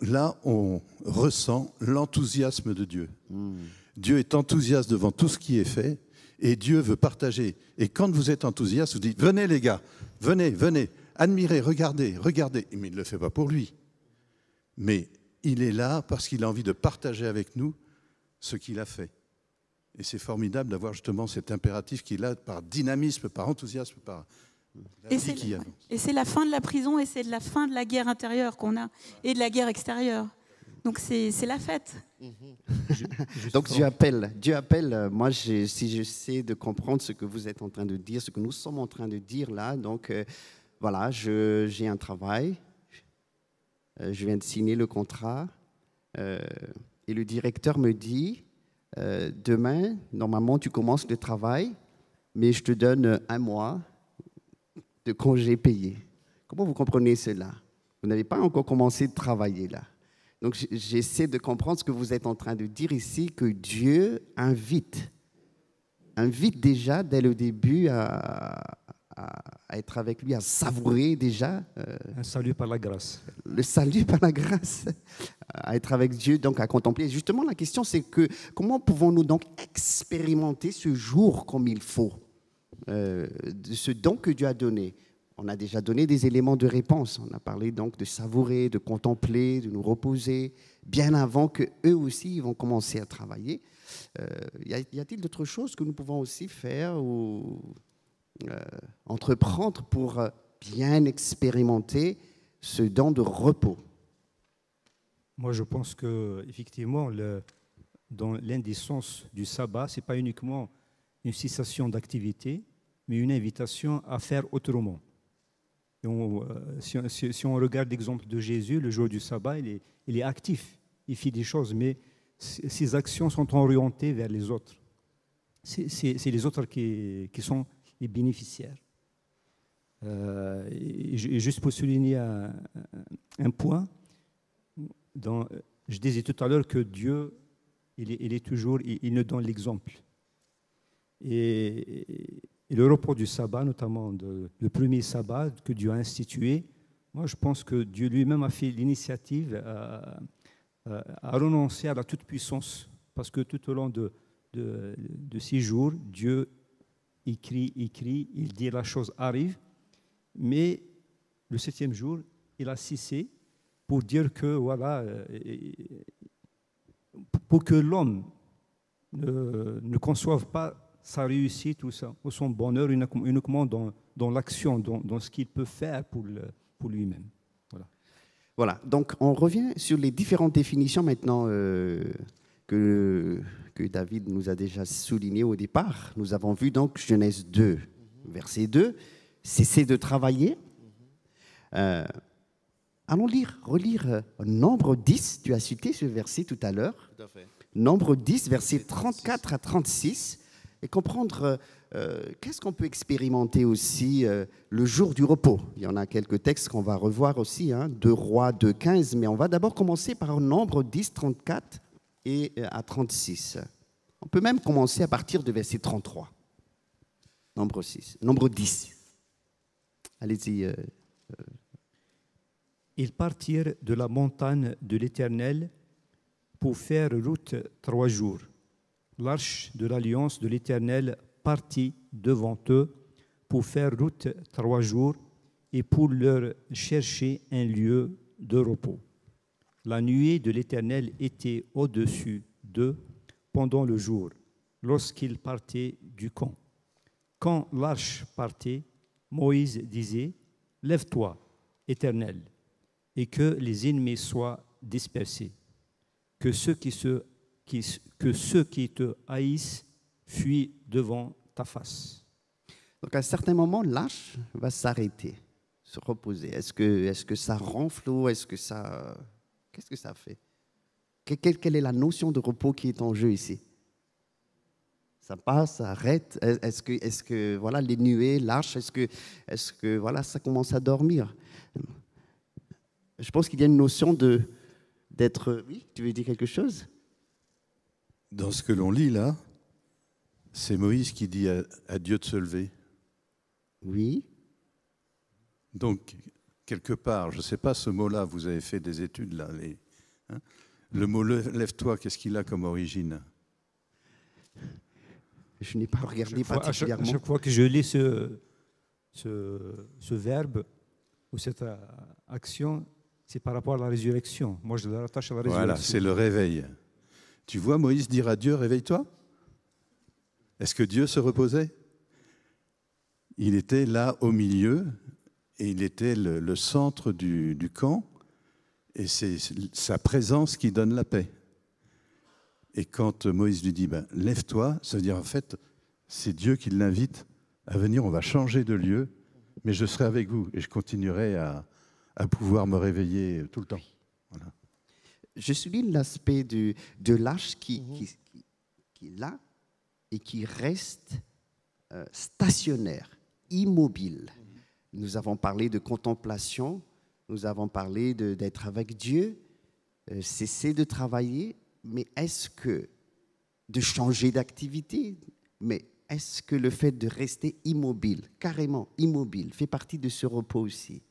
Là, on ressent l'enthousiasme de Dieu. Hmm. Dieu est enthousiaste devant tout ce qui est fait et Dieu veut partager. Et quand vous êtes enthousiaste, vous dites, venez les gars, venez, venez, admirez, regardez, regardez. Mais il ne le fait pas pour lui. Mais il est là parce qu'il a envie de partager avec nous ce qu'il a fait. Et c'est formidable d'avoir justement cet impératif qu'il a par dynamisme, par enthousiasme, par... Et c'est la fin de la prison et c'est la fin de la guerre intérieure qu'on a et de la guerre extérieure. Donc c'est la fête. Donc Dieu appelle. Dieu appelle. Euh, moi, si j'essaie de comprendre ce que vous êtes en train de dire, ce que nous sommes en train de dire là, donc euh, voilà, j'ai un travail. Euh, je viens de signer le contrat. et le directeur me dit, demain, normalement, tu commences le travail, mais je te donne un mois de congé payé. Comment vous comprenez cela? Vous n'avez pas encore commencé de travailler là? Donc j'essaie de comprendre ce que vous êtes en train de dire ici, que Dieu invite, invite déjà dès le début à, être avec lui, à savourer déjà. Euh, un salut par la grâce. Le salut par la grâce, à être avec Dieu, donc à contempler. Justement, la question c'est que comment pouvons-nous donc expérimenter ce jour comme il faut, euh, de ce don que Dieu a donné? On a déjà donné des éléments de réponse. On a parlé donc de savourer, de contempler, de nous reposer, bien avant que eux aussi vont commencer à travailler. Euh, y a-t-il d'autres choses que nous pouvons aussi faire ou euh, entreprendre pour bien expérimenter ce don de repos? Moi, je pense que effectivement, dans sens du sabbat, ce n'est pas uniquement une cessation d'activité, mais une invitation à faire autrement. Euh, si, on, regarde l'exemple de Jésus, le jour du sabbat, il est, actif, il fait des choses, mais ses actions sont orientées vers les autres. C'est les autres qui, sont les bénéficiaires. Euh, et, juste pour souligner un, point, je disais tout à l'heure que Dieu, il est, il est toujours, il, il nous donne l'exemple. Et, et le repos du sabbat, notamment le premier sabbat que Dieu a institué, moi je pense que Dieu lui-même a fait l'initiative à, renoncer à la toute-puissance. Parce que tout au long de, de, ces jours, Dieu écrit, écrit, il dit la chose arrive, mais le septième jour, il a cessé pour dire que, voilà, euh, pour que l'homme ne conçoive pas sa réussite ou, son bonheur uniquement dans, dans l'action, dans, dans, ce qu'il peut faire pour, pour lui-même. Voilà. voilà. donc on revient sur les différentes définitions maintenant euh, que, que David nous a déjà soulignées au départ. Nous avons vu donc Genèse 2, verset 2, cesser de travailler. Euh, allons lire, relire euh, Nombre 10, tu as cité ce verset tout à l'heure. Nombre 10, verset 34 à 36 et comprendre euh, euh, qu'est-ce qu'on peut expérimenter aussi euh, le jour du repos. Il y en a quelques textes qu'on va revoir aussi, hein, de Rois 2, 15, mais on va d'abord commencer par un nombre 10, 34 et à 36. On peut même commencer à partir de verset 33. Nombre 6, nombre 10. Allez-y. Ils partirent de la montagne de l'Éternel pour faire route trois jours l'arche de l'alliance de l'Éternel partit devant eux pour faire route trois jours et pour leur chercher un lieu de repos. La nuée de l'Éternel était au-dessus d'eux pendant le jour, lorsqu'ils partaient du camp. Quand l'arche partait, Moïse disait, Lève-toi, Éternel, et que les ennemis soient dispersés, que ceux qui se que ceux qui te haïssent fuient devant ta face. Donc à un certain moment, l'âche va s'arrêter, se reposer. Est-ce que, est que ça ronfle ou est-ce que ça... Qu'est-ce que ça fait? Quelle, quelle, est la notion de repos qui est en jeu ici? Ça passe, ça arrête. Est-ce que, est que voilà, les nuées, l'arche, est-ce que, est que voilà, ça commence à dormir? Je pense qu'il y a une notion d'être. Oui, tu veux dire quelque chose? Dans ce que l'on lit là, c'est Moïse qui dit à, Dieu de se lever. Oui. Donc, quelque part, je ne sais pas ce mot-là, vous avez fait des études là. Hein. le mot lève-toi, qu'est-ce qu'il a comme origine? Je n'ai pas regardé particulièrement. chaque, fois que je lis ce, ce, verbe ou cette euh, action, c'est par rapport à la résurrection. Moi, je le rattache à la résurrection. Voilà, c'est le réveil. Tu vois Moïse dire à Dieu, réveille-toi Est-ce que Dieu se reposait? Il était là au milieu et il était le, centre du, camp et c'est sa présence qui donne la paix. Et quand Moïse lui dit, ben, lève-toi, ça veut dire en fait, c'est Dieu qui l'invite à venir, on va changer de lieu, mais je serai avec vous et je continuerai à, pouvoir me réveiller tout le temps. Je souligne l'aspect de, de l'âge qui, mhm. qui, qui, est là et qui reste euh, stationnaire, immobile. Mhm. Nous avons parlé de contemplation, nous avons parlé d'être avec Dieu, euh, cesser de travailler, mais est-ce que de changer d'activité, mais est-ce que le fait de rester immobile, carrément immobile, fait partie de ce repos aussi?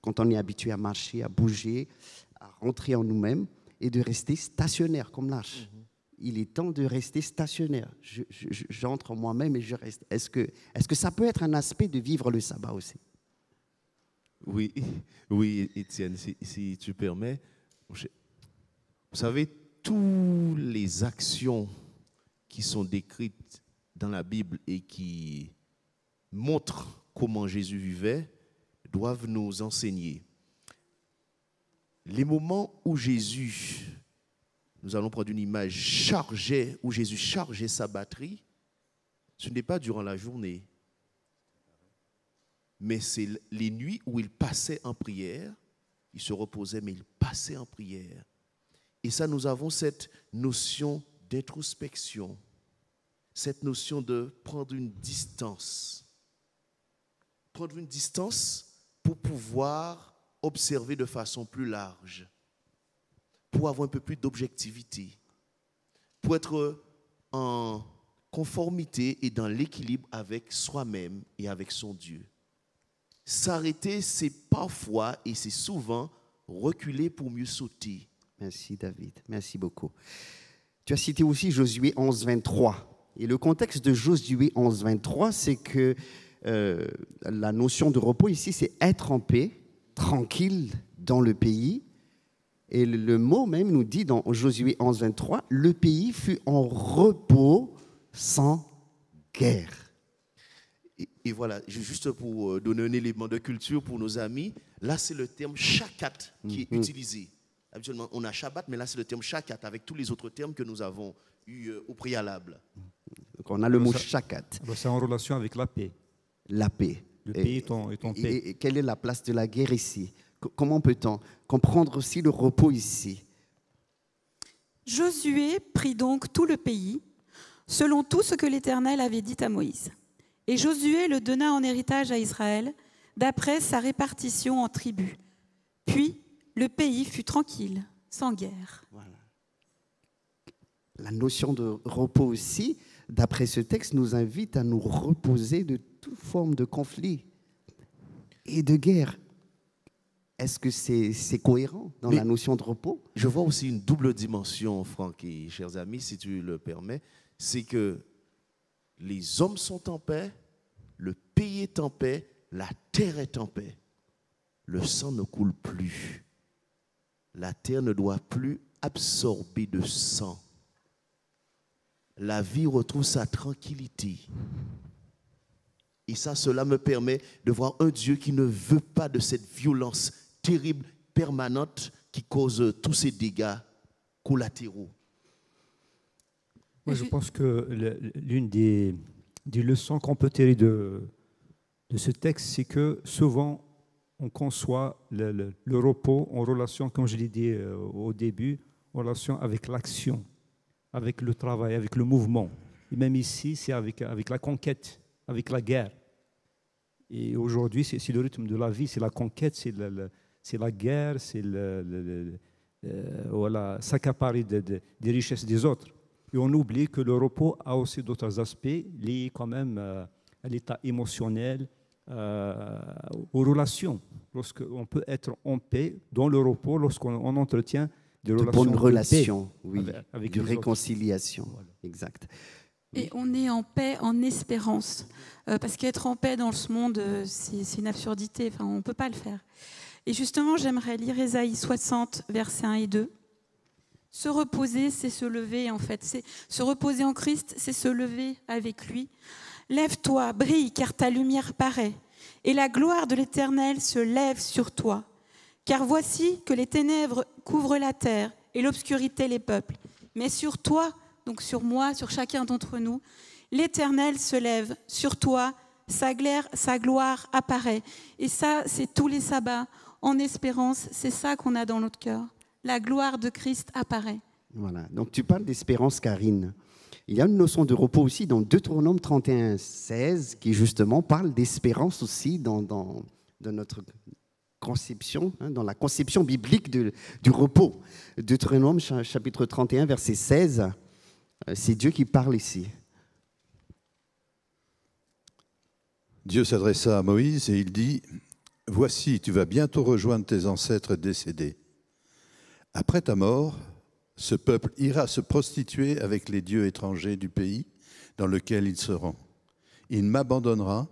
Quand on est habitué à marcher, à bouger, à rentrer en nous-mêmes et de rester stationnaire comme l'arche. Mhm. Il est temps de rester stationnaire. J'entre en moi-même et je reste. Est-ce que, est que ça peut être un aspect de vivre le sabbat aussi? Oui, oui, Étienne, si, si tu permets. Vous savez, toutes les actions qui sont décrites dans la Bible et qui montrent comment Jésus vivait doivent nous enseigner les moments où Jésus, nous allons prendre une image, chargeait, où Jésus chargeait sa batterie, ce n'est pas durant la journée, mais c'est les nuits où il passait en prière. Il se reposait, mais il passait en prière. Et ça, nous avons cette notion d'introspection, cette notion de prendre une distance. Prendre une distance pour pouvoir observer de façon plus large, pour avoir un peu plus d'objectivité, pour être en conformité et dans l'équilibre avec soi-même et avec son Dieu. S'arrêter, c'est parfois et c'est souvent reculer pour mieux sauter. Merci David, merci beaucoup. Tu as cité aussi Josué 11, 23. Et le contexte de Josué 11, 23, c'est que euh, la notion de repos ici, c'est être en paix, tranquille dans le pays. Et le mot même nous dit dans Josué 11, 23, le pays fut en repos sans guerre. Et, voilà, juste pour euh, donner un élément de culture pour nos amis, là c'est le terme chakat qui est mhm. utilisé. Habituellement, on a Shabbat, mais là c'est le terme chakat avec tous les autres termes que nous avons eus euh, au préalable. Donc on a le mot chakat. C'est en relation avec la paix. La paix. Le pays est en, paix. Et, quelle est la place de la guerre ici? Comment peut-on comprendre aussi le repos ici? Josué prit donc tout le pays selon tout ce que l'Éternel avait dit à Moïse. Et Josué le donna en héritage à Israël, d'après sa répartition en tribus. Puis le pays fut tranquille, sans guerre. La notion de repos aussi, d'après ce texte, nous invite à nous reposer de toute forme de conflit et de guerre. Est-ce que c'est cohérent dans la notion de repos? Je vois aussi une double dimension, Franck et chers amis, si tu le permets c'est que les hommes sont en paix, le pays est en paix, la terre est en paix. Le sang ne coule plus. La terre ne doit plus absorber de sang. La vie retrouve sa tranquillité. Et ça, cela me permet de voir un Dieu qui ne veut pas de cette violence terrible, permanente, qui cause tous ces dégâts collatéraux. Moi, je pense que l'une des, leçons qu'on peut tirer de, de ce texte, c'est que souvent, on conçoit le, repos en relation, comme je l'ai dit euh, au début, en relation avec l'action, avec le travail, avec le mouvement. Et même ici, c'est avec, avec la conquête, avec la guerre. Et aujourd'hui, c'est le rythme de la vie, c'est la conquête, c'est la guerre, c'est le, euh, voilà, s'accaparer des richesses des autres. Et on oublie que le repos a aussi d'autres aspects liés quand même euh, à l'état émotionnel, euh, aux relations. Lorsqu'on peut être en paix dans le repos, lorsqu'on entretient des de relations bonnes relations, oui, avec, de réconciliation. Exact. Et on est en paix en espérance. Euh, parce qu'être en paix dans ce monde, c'est une absurdité. Enfin, on ne peut pas le faire. Et justement, j'aimerais lire Ésaïe 60, versets 1 et 2. Se reposer, c'est se lever en fait. C'est se reposer en Christ, c'est se lever avec lui. Lève-toi, brille, car ta lumière paraît, et la gloire de l'Éternel se lève sur toi. Car voici que les ténèbres couvrent la terre et l'obscurité les peuples. Mais sur toi, donc sur moi, sur chacun d'entre nous, l'Éternel se lève. Sur toi, sa, sa gloire apparaît. Et ça, c'est tous les sabbats en espérance. C'est ça qu'on a dans notre cœur la gloire de Christ apparaît. Voilà, donc tu parles d'espérance, Karine. Il y a une notion de repos aussi dans Deutéronome 31, 16, qui justement parle d'espérance aussi dans, notre conception, hein, dans la conception biblique du repos. Deutéronome chapitre 31, verset 16, euh, c'est Dieu qui parle ici. Dieu s'adressa à Moïse et il dit, Voici, tu vas bientôt rejoindre tes ancêtres décédés après ta mort, ce peuple ira se prostituer avec les dieux étrangers du pays dans lequel il se rend. Il m'abandonnera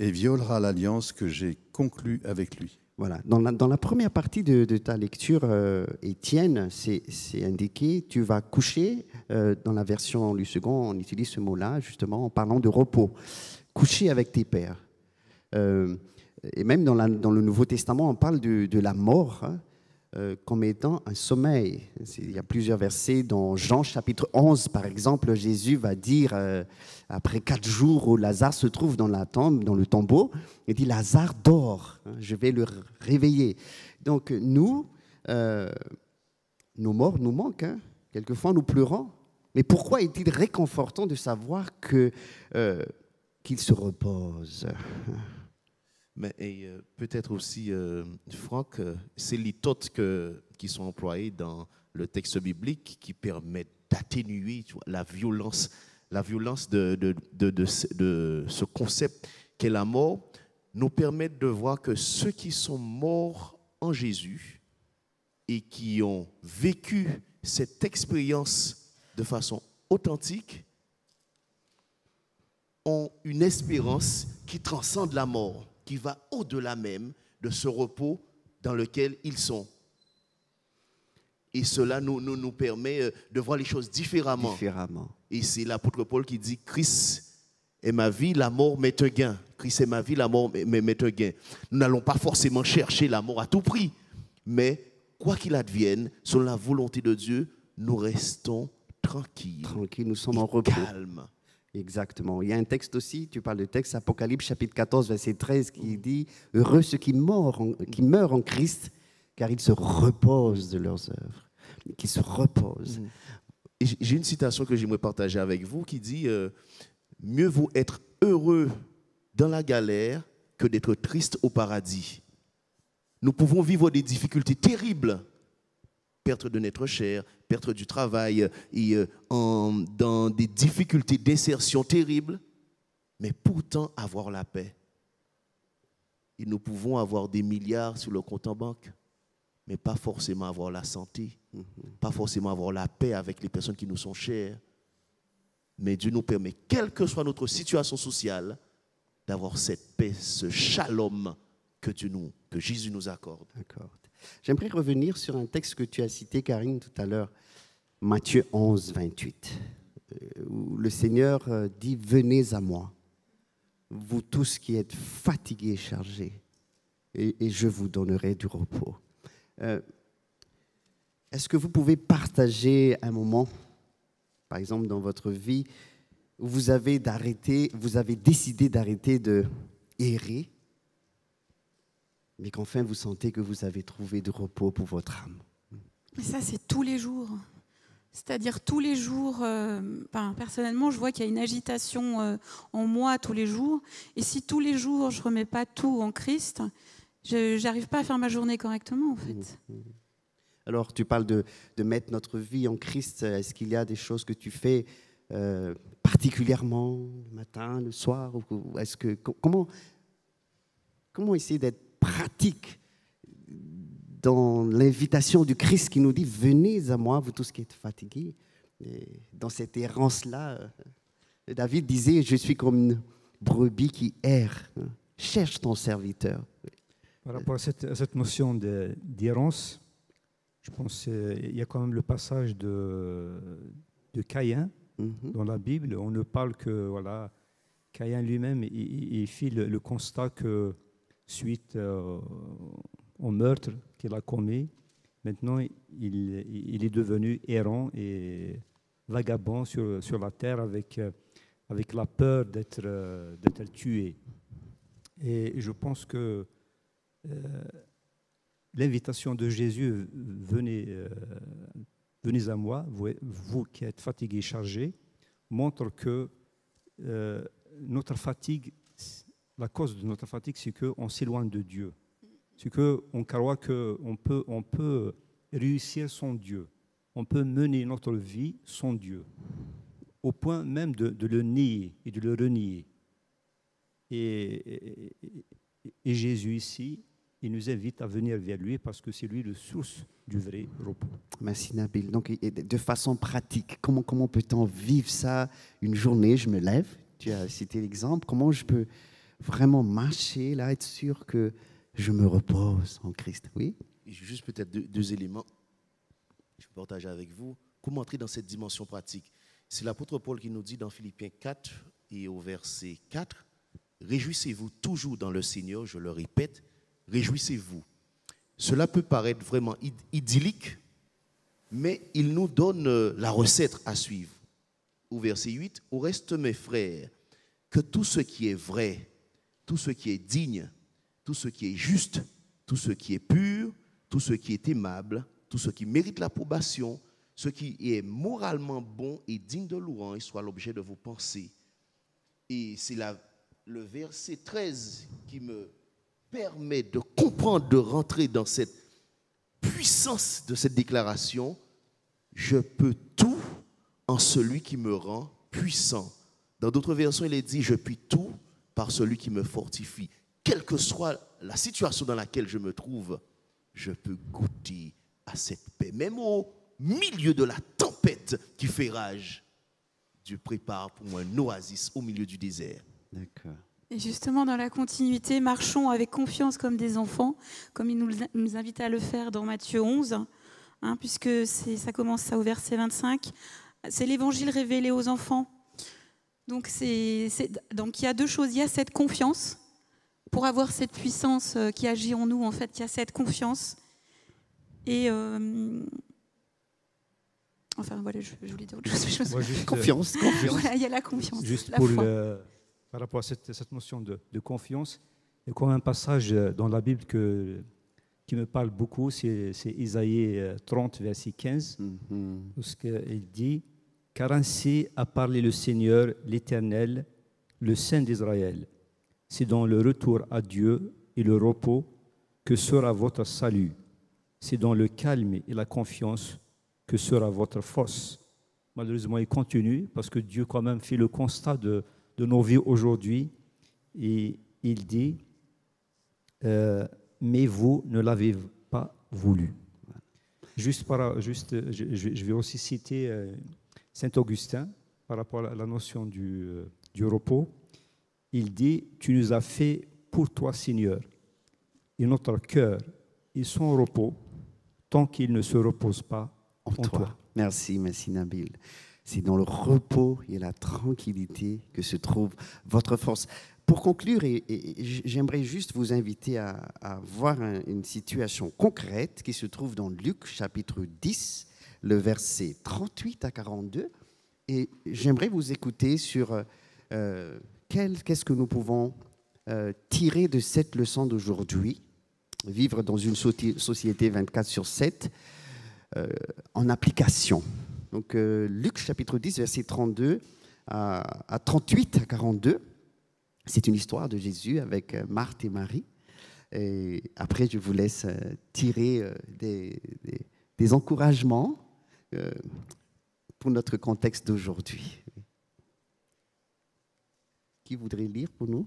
et violera l'alliance que j'ai conclue avec lui. Voilà. Dans la, première partie de, ta lecture, euh, Étienne, c'est indiqué, tu vas coucher. Euh, dans la version du second, on utilise ce mot-là, justement, en parlant de repos. Coucher avec tes pères. Euh, et même dans, le Nouveau Testament, on parle de, la mort. Hein. Euh, comme étant un sommeil. Il y a plusieurs versets dans Jean chapitre 11, par exemple, Jésus va dire, euh, après quatre jours où Lazare se trouve dans la tombe, dans le tombeau, il dit, Lazare dort, hein, je vais le réveiller. Donc nous, euh, nos morts nous manquent, hein. quelquefois nous pleurons, mais pourquoi est-il réconfortant de savoir qu'il se repose? Mais euh, peut-être aussi, euh, Franck, euh, c'est les qui sont employés dans le texte biblique qui permettent d'atténuer la violence, la violence de ce concept qu'est la mort, nous permettent de voir que ceux qui sont morts en Jésus et qui ont vécu cette expérience de façon authentique ont une espérance qui transcende la mort qui va au-delà même de ce repos dans lequel ils sont. Et cela nous, nous, nous permet euh, de voir les choses différemment. différemment. Et c'est l'apôtre Paul qui dit, Christ est ma vie, la mort m'est un gain. Christ est ma vie, la mort m'est un gain. Nous n'allons pas forcément chercher la mort à tout prix, mais quoi qu'il advienne, selon la volonté de Dieu, nous restons tranquilles. Tranquilles, nous sommes en repos. Calmes. Exactement. Il y a un texte aussi, tu parles de texte, Apocalypse chapitre 14, verset 13, qui dit Heureux ceux qui meurent en, Christ, car ils se reposent de leurs œuvres. Qui se reposent. Mm. J'ai une citation que j'aimerais partager avec vous qui dit euh, Mieux vaut être heureux dans la galère que d'être triste au paradis. Nous pouvons vivre des difficultés terribles perte de notre chair, perte du travail, et, euh, dans des difficultés d'insertion terribles, mais pourtant avoir la paix. Et nous pouvons avoir des milliards sur le compte en banque, mais pas forcément avoir la santé, pas forcément avoir la paix avec les personnes qui nous sont chères. Mais Dieu nous permet, quelle que soit notre situation sociale, d'avoir cette paix, ce shalom que, Dieu nous, que Jésus nous accorde. D'accord. J'aimerais revenir sur un texte que tu as cité, Karine, tout à l'heure, Matthieu 11, 28, euh, où le Seigneur euh, dit, venez à moi, vous tous qui êtes fatigués et chargés, et, je vous donnerai du repos. Euh, est-ce que vous pouvez partager un moment, par exemple dans votre vie, où vous avez, vous avez décidé d'arrêter de errer? Mais qu'enfin vous sentez que vous avez trouvé du repos pour votre âme. Mais ça, c'est tous les jours. C'est-à-dire tous les jours, euh, personnellement, je vois qu'il y a une agitation euh, en moi tous les jours. Et si tous les jours, je ne remets pas tout en Christ, je n'arrive pas à faire ma journée correctement, en fait. Mmh. Alors, tu parles de, de, mettre notre vie en Christ. Est-ce qu'il y a des choses que tu fais euh, particulièrement le matin, le soir ou, est-ce que comment comment essayer d'être pratique dans l'invitation du Christ qui nous dit Venez à moi, vous tous qui êtes fatigués. dans cette errance-là, euh, David disait Je suis comme une brebis qui erre. Cherche ton serviteur. Par rapport à cette, notion d'errance, je pense qu'il y a quand même le passage de, de Caïn mhm. dans la Bible. On ne parle que voilà, Caïn lui-même, il, fit le constat que suite euh, au meurtre qu'il a commis. Maintenant, il, est devenu errant et vagabond sur, sur la terre avec, euh, avec la peur d'être euh, d'être tué. Et je pense que l'invitation de Jésus, venez, venez à moi, vous, qui êtes fatigués chargés, montre que notre fatigue la cause de notre fatigue, c'est qu'on s'éloigne de Dieu. C'est qu'on croit qu'on peut, on peut réussir son Dieu. On peut mener notre vie sans Dieu. Au point même de, le nier et de le renier. Et, et, Jésus ici, il nous invite à venir vers lui parce que c'est lui le source du vrai repos. Merci Nabil. Donc, de façon pratique, comment, comment peut-on vivre ça une journée? Je me lève, tu as cité l'exemple. Comment je peux vraiment marcher, là, être sûr que je me repose en Christ. Oui? Juste peut-être deux, éléments je vais partager avec vous. Comment entrer dans cette dimension pratique C'est l'apôtre Paul qui nous dit dans Philippiens 4 et au verset 4, Réjouissez-vous toujours dans le Seigneur, je le répète, réjouissez-vous. Cela peut paraître vraiment idyllique, mais il nous donne euh, la recette à suivre. Au verset 8, au reste mes frères, que tout ce qui est vrai, tout ce qui est digne, tout ce qui est juste, tout ce qui est pur, tout ce qui est aimable, tout ce qui mérite l'approbation, ce qui est moralement bon et digne de louange soit l'objet de vos pensées. Et c'est le verset 13 qui me permet de comprendre, de rentrer dans cette puissance de cette déclaration. Je peux tout en celui qui me rend puissant. Dans d'autres versions, il est dit, je puis tout par celui qui me fortifie. Quelle que soit la situation dans laquelle je me trouve, je peux goûter à cette paix. Même au milieu de la tempête qui fait rage, Dieu prépare pour moi un oasis au milieu du désert. D'accord. Et justement, dans la continuité, marchons avec confiance comme des enfants, comme il nous, nous invite à le faire dans Matthieu 11, hein, puisque ça commence au verset 25. C'est l'évangile révélé aux enfants. Donc, c'est, donc il y a deux choses. Il y a cette confiance, pour avoir cette puissance euh, qui agit en nous, en fait, il y a cette confiance. Et. Euh, enfin, voilà, je, voulais dire autre chose. confiance, confiance. il y a la confiance. Juste pour le par rapport à cette, notion de, confiance. Il y a quand même un passage dans la Bible que, qui me parle beaucoup, c'est Isaïe 30, verset 15, mm il dit Car ainsi a parlé le Seigneur, l'Éternel, le Saint d'Israël. C'est dans le retour à Dieu et le repos que sera votre salut. C'est dans le calme et la confiance que sera votre force. Malheureusement, il continue parce que Dieu quand même fait le constat de, nos vies aujourd'hui. Et il dit, euh, mais vous ne l'avez pas voulu. Juste, par, juste je, vais aussi citer euh, Saint Augustin par rapport à la notion du, euh, du repos. Il dit, tu nous as fait pour toi, Seigneur, et notre cœur et son repos tant qu'il ne se repose pas en, toi. Merci, merci Nabil. C'est dans le repos et la tranquillité que se trouve votre force. Pour conclure, et, j'aimerais juste vous inviter à, voir une situation concrète qui se trouve dans Luc chapitre 10, le verset 38 à 42. Et j'aimerais vous écouter sur euh, qu'est-ce que nous pouvons euh, tirer de cette leçon d'aujourd'hui, vivre dans une société 24 sur 7 euh, en application. Donc euh, Luc chapitre 10, verset 32 à, 38 à 42. C'est une histoire de Jésus avec Marthe et Marie. Et après, je vous laisse tirer des, des, encouragements pour notre contexte d'aujourd'hui. Qui voudrait lire pour nous?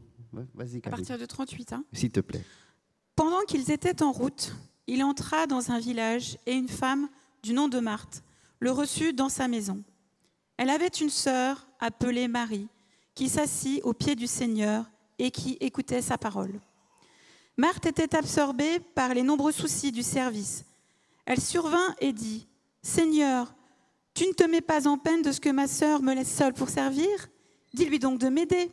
Vas-y, À partir de 38. Hein. S'il te plaît. Pendant qu'ils étaient en route, il entra dans un village et une femme du nom de Marthe le reçut dans sa maison. Elle avait une sœur appelée Marie, qui s'assit au pied du Seigneur et qui écoutait sa parole. Marthe était absorbée par les nombreux soucis du service. Elle survint et dit, Seigneur, tu ne te mets pas en peine de ce que ma sœur me laisse seule pour servir? Dis-lui donc de m'aider.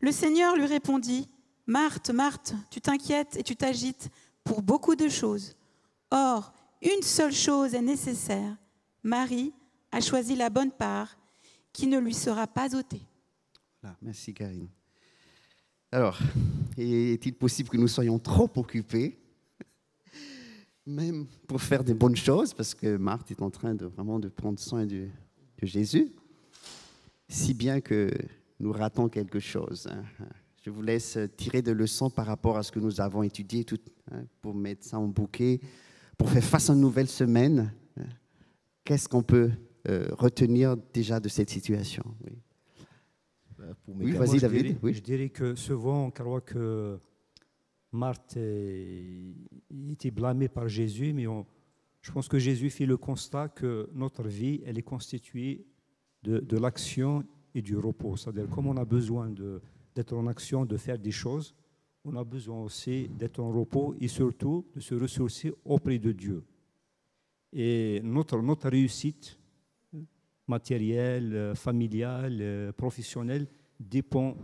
Le Seigneur lui répondit, Marthe, Marthe, tu t'inquiètes et tu t'agites pour beaucoup de choses. Or, une seule chose est nécessaire. Marie a choisi la bonne part qui ne lui sera pas ôtée. merci Karine. Alors, est-il possible que nous soyons trop occupés, même pour faire des bonnes choses, parce que Marthe est en train de vraiment de prendre soin de, Jésus, si bien que nous ratons quelque chose. Hein. Je vous laisse tirer des leçons par rapport à ce que nous avons étudié tout, hein, pour mettre ça en bouquet, pour faire face à une nouvelle semaine qu'est-ce qu'on peut euh, retenir déjà de cette situation? Oui, bah, oui vas-y David. Je dirais, oui. je dirais que souvent on croit que Marthe était blâmée par Jésus, mais je pense que Jésus fait le constat que notre vie, elle est constituée de, l'action et du repos. C'est-à-dire, comme on a besoin d'être en action, de faire des choses, on a besoin aussi d'être en repos et surtout de se ressourcer auprès de Dieu. Et notre, notre réussite matérielle, familiale, professionnelle dépend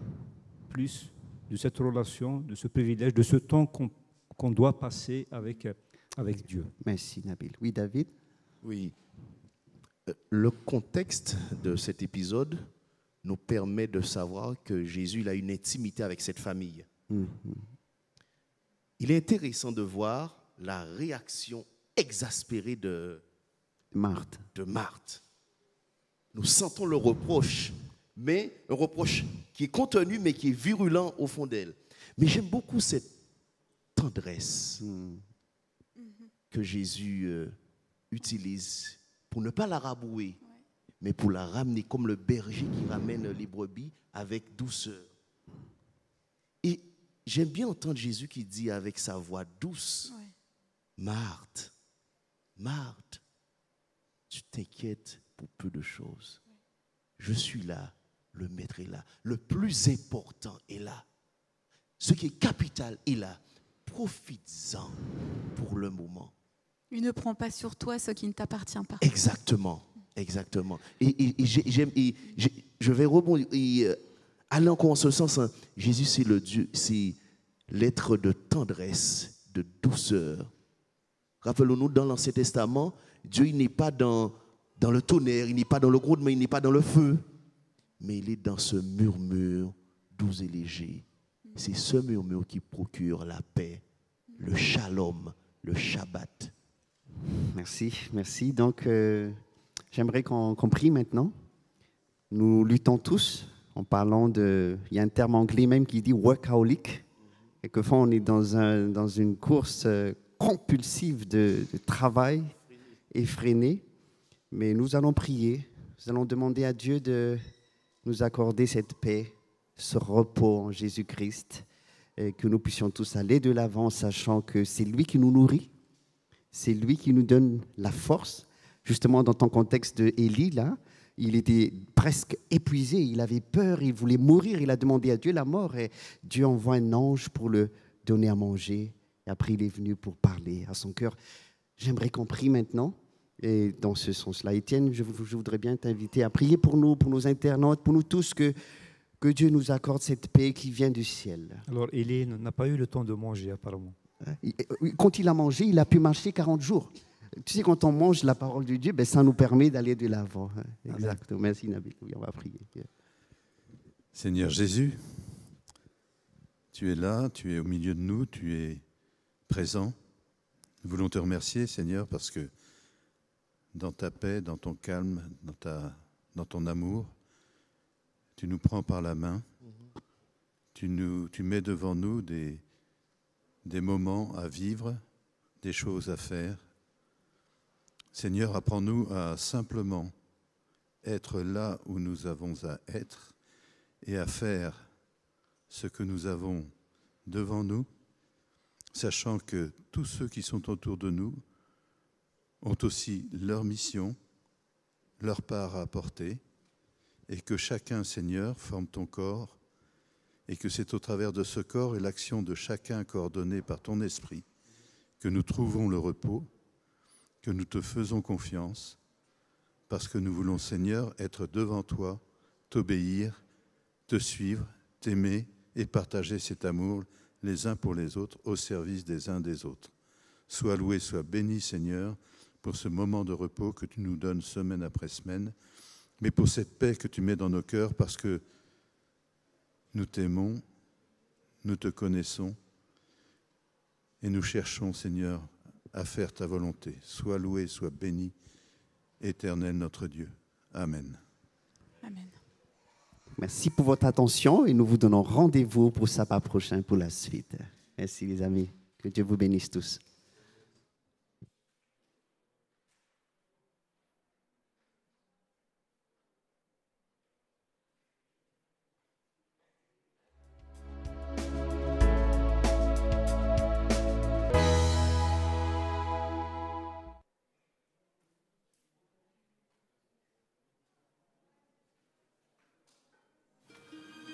plus de cette relation, de ce privilège, de ce temps qu'on doit passer avec, avec Dieu. Merci Nabil. Oui, David? Oui. Euh, le contexte de cet épisode nous permet de savoir que Jésus a une intimité avec cette famille. Mm-hmm. Il est intéressant de voir la réaction exaspérée de Marthe. De Marthe. Nous sentons le reproche, mais un reproche qui est contenu, mais qui est virulent au fond d'elle. Mais j'aime beaucoup cette tendresse mm. que Jésus euh, utilise pour ne pas la rabouer, mais pour la ramener comme le berger qui ramène les brebis avec douceur. Et j'aime bien entendre Jésus qui dit avec sa voix douce, Marthe, Marthe, tu t'inquiètes pour peu de choses. Je suis là, le maître est là, le plus important est là. Ce qui est capital est là. Profites-en pour le moment. Il ne prend pas sur toi ce qui ne t'appartient pas. Exactement, exactement. Et, je vais rebondir, euh, aller encore en ce sens. Hein. Jésus, c'est le Dieu, c'est l'être de tendresse, de douceur. Rappelons-nous, dans l'Ancien Testament, Dieu n'est pas dans, dans le tonnerre, il n'est pas dans le grondement, il n'est pas dans le feu, mais il est dans ce murmure doux et léger. C'est ce murmure qui procure la paix, le shalom, le Shabbat. Merci, merci. Donc, euh, j'aimerais qu'on prie maintenant. Nous luttons tous en parlant de. Il y a un terme anglais même qui dit workaholic. Quelquefois, on est dans, un, dans une course euh, compulsive de, de travail, effrénée. Mais nous allons prier. Nous allons demander à Dieu de nous accorder cette paix, ce repos en Jésus-Christ, que nous puissions tous aller de l'avant, sachant que c'est lui qui nous nourrit c'est lui qui nous donne la force. Justement, dans ton contexte de Élie, là, il était presque épuisé, il avait peur, il voulait mourir, il a demandé à Dieu la mort et Dieu envoie un ange pour le donner à manger. Et après, il est venu pour parler à son cœur. J'aimerais qu'on prie maintenant. Et dans ce sens-là, Étienne, je, voudrais bien t'inviter à prier pour nous, pour nos internautes, pour nous tous, que, que Dieu nous accorde cette paix qui vient du ciel. Alors, Élie n'a pas eu le temps de manger, apparemment. Quand il a mangé, il a pu marcher 40 jours. Tu sais, quand on mange la parole de Dieu, ben, ça nous permet d'aller de l'avant. Hein. Exactement. Merci Nabil. Oui, on va prier. Seigneur Jésus, tu es là, tu es au milieu de nous, tu es présent. Nous voulons te remercier, Seigneur, parce que dans ta paix, dans ton calme, dans, ton amour, tu nous prends par la main, tu, nous, mets devant nous des, des moments à vivre, des choses à faire. Seigneur, apprends-nous à simplement être là où nous avons à être et à faire ce que nous avons devant nous, sachant que tous ceux qui sont autour de nous ont aussi leur mission, leur part à apporter, et que chacun, Seigneur, forme ton corps et que c'est au travers de ce corps et l'action de chacun coordonné par ton esprit que nous trouvons le repos, que nous te faisons confiance, parce que nous voulons, Seigneur, être devant toi, t'obéir, te suivre, t'aimer et partager cet amour les uns pour les autres au service des uns des autres. Sois loué, sois béni, Seigneur, pour ce moment de repos que tu nous donnes semaine après semaine, mais pour cette paix que tu mets dans nos cœurs, parce que nous t'aimons, nous te connaissons et nous cherchons, Seigneur, à faire ta volonté. Sois loué, sois béni, éternel notre Dieu. Amen. Amen. Merci pour votre attention et nous vous donnons rendez-vous pour sabbat prochain pour la suite. Merci les amis. Que Dieu vous bénisse tous.